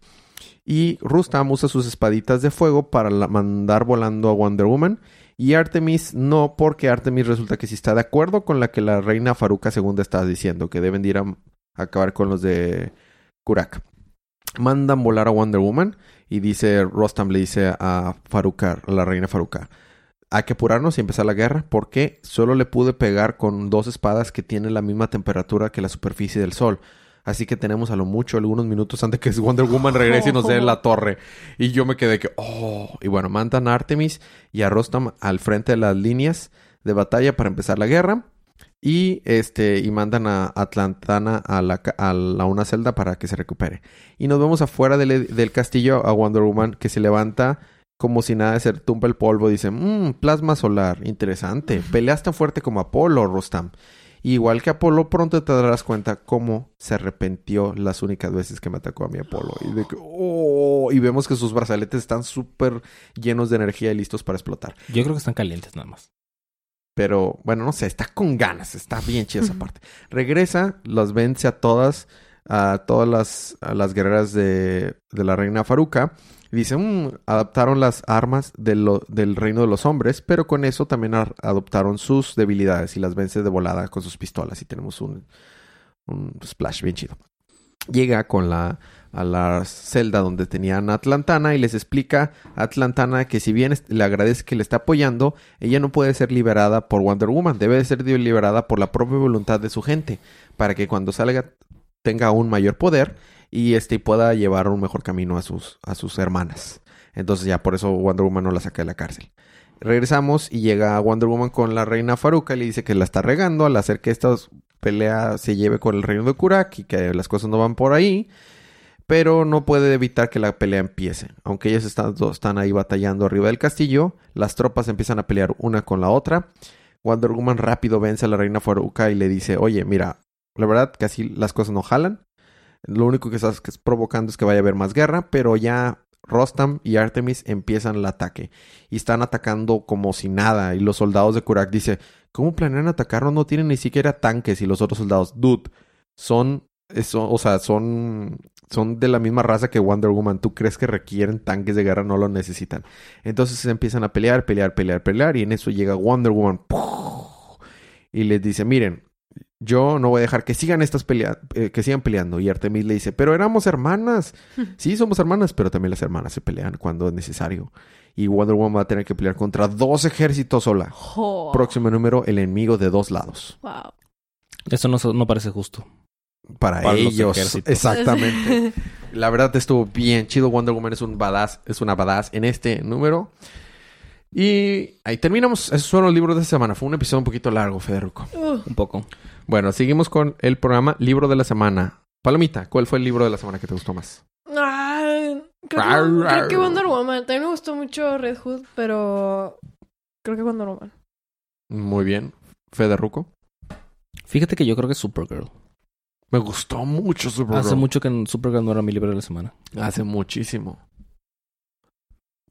Y Rustam usa sus espaditas de fuego para la- mandar volando a Wonder Woman. Y Artemis no, porque Artemis resulta que sí está de acuerdo con la que la reina Faruka II está diciendo, que deben de ir a, acabar con los de Kurak. Mandan volar a Wonder Woman y dice, Rostam le dice a Faruka, a la reina Faruka, hay que apurarnos y empezar la guerra porque solo le pude pegar con dos espadas que tienen la misma temperatura que la superficie del sol. Así que tenemos a lo mucho algunos minutos antes que Wonder Woman regrese y nos dé la torre. Y yo me quedé que, oh. Y bueno, mandan a Artemis y a Rostam al frente de las líneas de batalla para empezar la guerra. Y este, y mandan a Atlantana a, la, a, la- una celda para que se recupere. Y nos vemos afuera del, del castillo a Wonder Woman que se levanta como si nada de ser tumba el polvo. Dice, mmm, plasma solar, interesante. Peleas tan fuerte como Apolo, Rostam. Igual que Apolo, pronto te darás cuenta cómo se arrepintió las únicas veces que me atacó a mi Apolo. Y, de que, oh, y vemos que sus brazaletes están súper llenos de energía y listos para explotar. Yo creo que están calientes nada más. Pero bueno, no sé, está con ganas, está bien chida esa parte. Regresa, las vence a todas, a todas las, a las guerreras de, de la reina Faruka. Dice, "Mm, adaptaron las armas del reino de los hombres, pero con eso también ar- adoptaron sus debilidades y las vence de volada con sus pistolas. Y tenemos un, un splash bien chido. Llega con la a la celda donde tenían a Atlantana y les explica a Atlantana que si bien le agradece que le está apoyando, ella no puede ser liberada por Wonder Woman, debe ser liberada por la propia voluntad de su gente, para que cuando salga tenga un mayor poder y este pueda llevar un mejor camino a sus, a sus hermanas. Entonces ya por eso Wonder Woman no la saca de la cárcel. Regresamos y llega Wonder Woman con la reina Faruka y le dice que la está regando al hacer que esta pelea se lleve con el reino de Kurak y que las cosas no van por ahí. Pero no puede evitar que la pelea empiece. Aunque ellas están, están ahí batallando arriba del castillo, las tropas empiezan a pelear una con la otra. Wonder Woman rápido vence a la reina Faruka y le dice, oye, mira, la verdad que así las cosas no jalan. Lo único que estás provocando es que vaya a haber más guerra, pero ya Rostam y Artemis empiezan el ataque y están atacando como si nada. Y los soldados de Kurak dice, ¿cómo planean atacarnos? No tienen ni siquiera tanques. Y los otros soldados, dude, son, eso, o sea, son, son de la misma raza que Wonder Woman. ¿Tú crees que requieren tanques de guerra? No lo necesitan. Entonces empiezan a pelear, pelear, pelear, pelear. Y en eso llega Wonder Woman y les dice, miren, yo no voy a dejar que sigan estas peleas, que sigan peleando. Y Artemis le dice, pero éramos hermanas. sí, somos hermanas, pero también las hermanas se pelean cuando es necesario. Y Wonder Woman va a tener que pelear contra dos ejércitos sola. Próximo número, el enemigo de dos lados. Wow. Eso no, no parece justo. para, Para los ellos. Exactamente. La verdad estuvo bien chido. Wonder Woman es un badass, es una badass en este número. Y ahí terminamos. Esos fueron los libros de esta semana. Fue un episodio un poquito largo, Federico. Uh, Un poco. Bueno, seguimos con el programa Libro de la Semana. Palomita, ¿cuál fue el libro de la semana que te gustó más? ay, creo, Rar, que, rar. creo que Wonder Woman. También me gustó mucho Red Hood, pero creo que Wonder Woman. Muy bien. Federico. Fíjate que yo creo que Supergirl. Me gustó mucho Supergirl. Hace mucho que Supergirl no era mi libro de la semana. Hace muchísimo.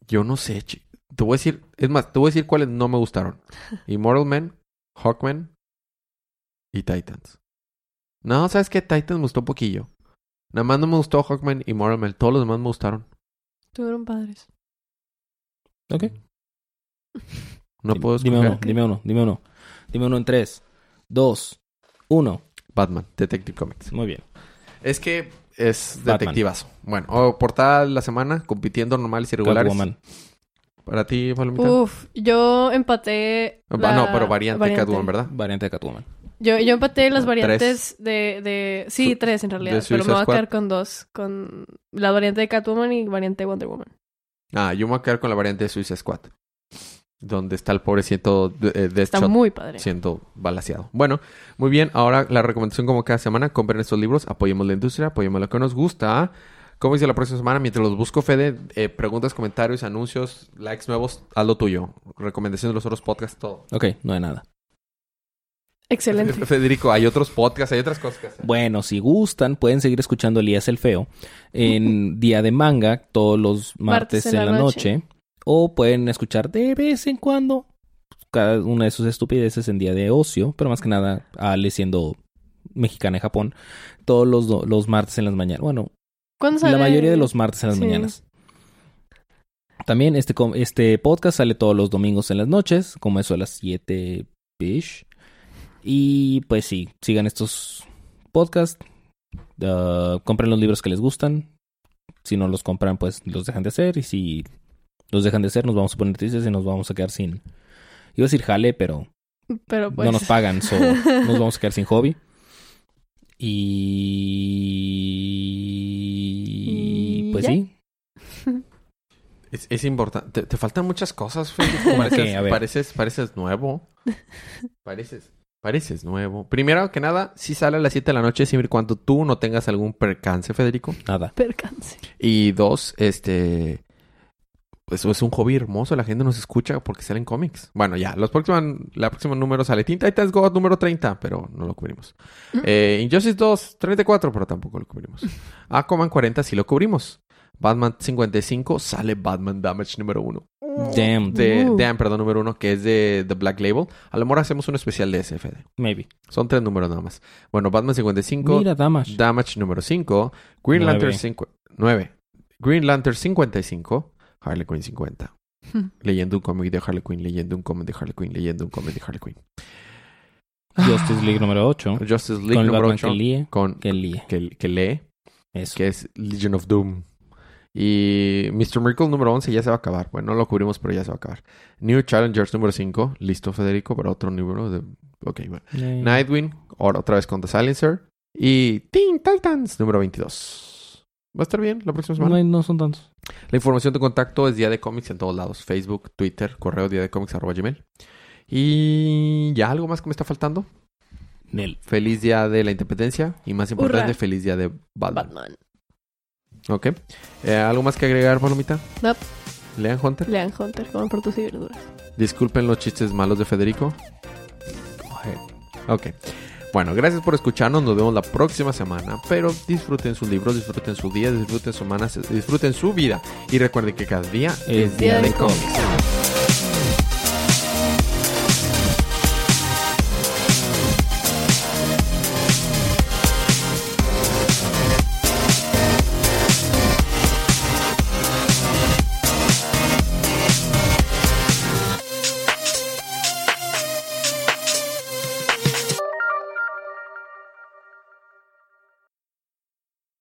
Yo no sé, chi- Te voy a decir, es más, te voy a decir cuáles no me gustaron. Immortal Man, Hawkman y Titans. No, ¿sabes qué? Titans me gustó un poquillo. Nada más no me gustó Hawkman y Immortal Man. Todos los demás me gustaron. Tuvieron padres. Ok. No Dime- puedo Dime escoger. uno, dime uno, dime uno. Dime uno en tres, dos, uno. Batman, Detective Comics. Muy bien. Es que es Batman. detectivazo. Bueno, o portada de la semana, compitiendo normales y regulares. Catwoman. Para ti, Palomita. Uf, yo empaté. Ah, la- No, pero variante, Catwoman, ¿verdad? Variante de Catwoman. Yo, yo empaté las variantes de, de... Sí, Su- tres en realidad. de Pero me voy a quedar con dos. Con la variante de Catwoman y variante de Wonder Woman. Ah, yo me voy a quedar con la variante de Suicide Squad. Donde está el pobrecito de, eh, Está Deathshot muy padre. siendo balaseado. Bueno, muy bien. Ahora la recomendación como cada semana. Compren estos libros. Apoyemos la industria. Apoyemos lo que nos gusta. Como dice la próxima semana, mientras los busco, Fede, eh, preguntas, comentarios, anuncios, likes nuevos, haz lo tuyo. Recomendaciones de los otros podcasts, todo. Ok, no hay nada. Excelente. Federico, hay otros podcasts, hay otras cosas que hacer. Bueno, si gustan, pueden seguir escuchando Elías el Feo en Día de Manga todos los martes, en, la noche. O pueden escuchar de vez en cuando cada una de sus estupideces en Día de Ocio, pero más que nada Ale siendo mexicana en Japón, todos los, los martes en las mañanas. Bueno, ¿Cuándo la sale? mayoría de los martes en las Sí. mañanas. También este, este podcast sale todos los domingos en las noches, como eso a las 7 ish. Y pues sí, sigan estos podcasts. ah, compren los libros que les gustan. Si no los compran, pues los dejan de hacer. Y si los dejan de hacer, nos vamos a poner tristes y nos vamos a quedar sin. Iba a decir jale, pero Pero pues... no nos pagan, so nos vamos a quedar sin hobby. Y Y pues ya. sí, Es, es importante. Te, te faltan muchas cosas. Pareces, pareces, pareces nuevo. Pareces, pareces nuevo. Primero que nada, si sale a las 7 de la noche, siempre y cuando tú no tengas algún percance, Federico. nada. Percance. Y dos, este... Pues es un hobby hermoso. La gente nos escucha porque salen cómics. Bueno, ya. Los próximos, la próxima número sale Teen Titans Go número 30, pero no lo cubrimos. Eh, Injustice 2, 34, pero tampoco lo cubrimos. Aquaman 40 sí lo cubrimos. Batman 55 sale Batman Damage número 1. Damn, De, Uh. Damn, perdón, número 1, que es de The Black Label. A lo mejor hacemos un especial de SFD. maybe. Son tres números nada más. Bueno, Batman 55, Mira, Damage. Damage número 5, Green. Lantern 5, 9, Green Lantern 55, Harley Quinn 50. leyendo un cómic de Harley Quinn, leyendo un cómic de Harley Quinn, leyendo un cómic de Harley Quinn. Justice League número 8. Justice League Con número Batman 8 que lee. con Que lee. que, que lee, Eso. que es Legion of Doom. Y Mr. Miracle número 11 ya se va a acabar. Bueno, no lo cubrimos, pero ya se va a acabar. New Challengers número 5. Listo, Federico, para otro número de... Ok, bueno. Nightwing, ahora otra vez con The Silencer. Y Teen Titans número 22. Va a estar bien la próxima semana. no son tantos. La información de contacto es Día de Cómics en todos lados. Facebook, Twitter, correo día de cómics arroba gmail. Y ya algo más que me está faltando. Nel. Feliz día de la independencia. Y más importante, Hurra. feliz día de Batman. Batman. Ok. Eh, ¿Algo más que agregar, Palomita? No. Lean Hunter. Lean Hunter, coman frutas y verduras. Disculpen los chistes malos de Federico. Ok. Bueno, gracias por escucharnos. Nos vemos la próxima semana. Pero disfruten sus libros, disfruten su día, disfruten su semana, disfruten su vida. Y recuerden que cada día es, día de cómics.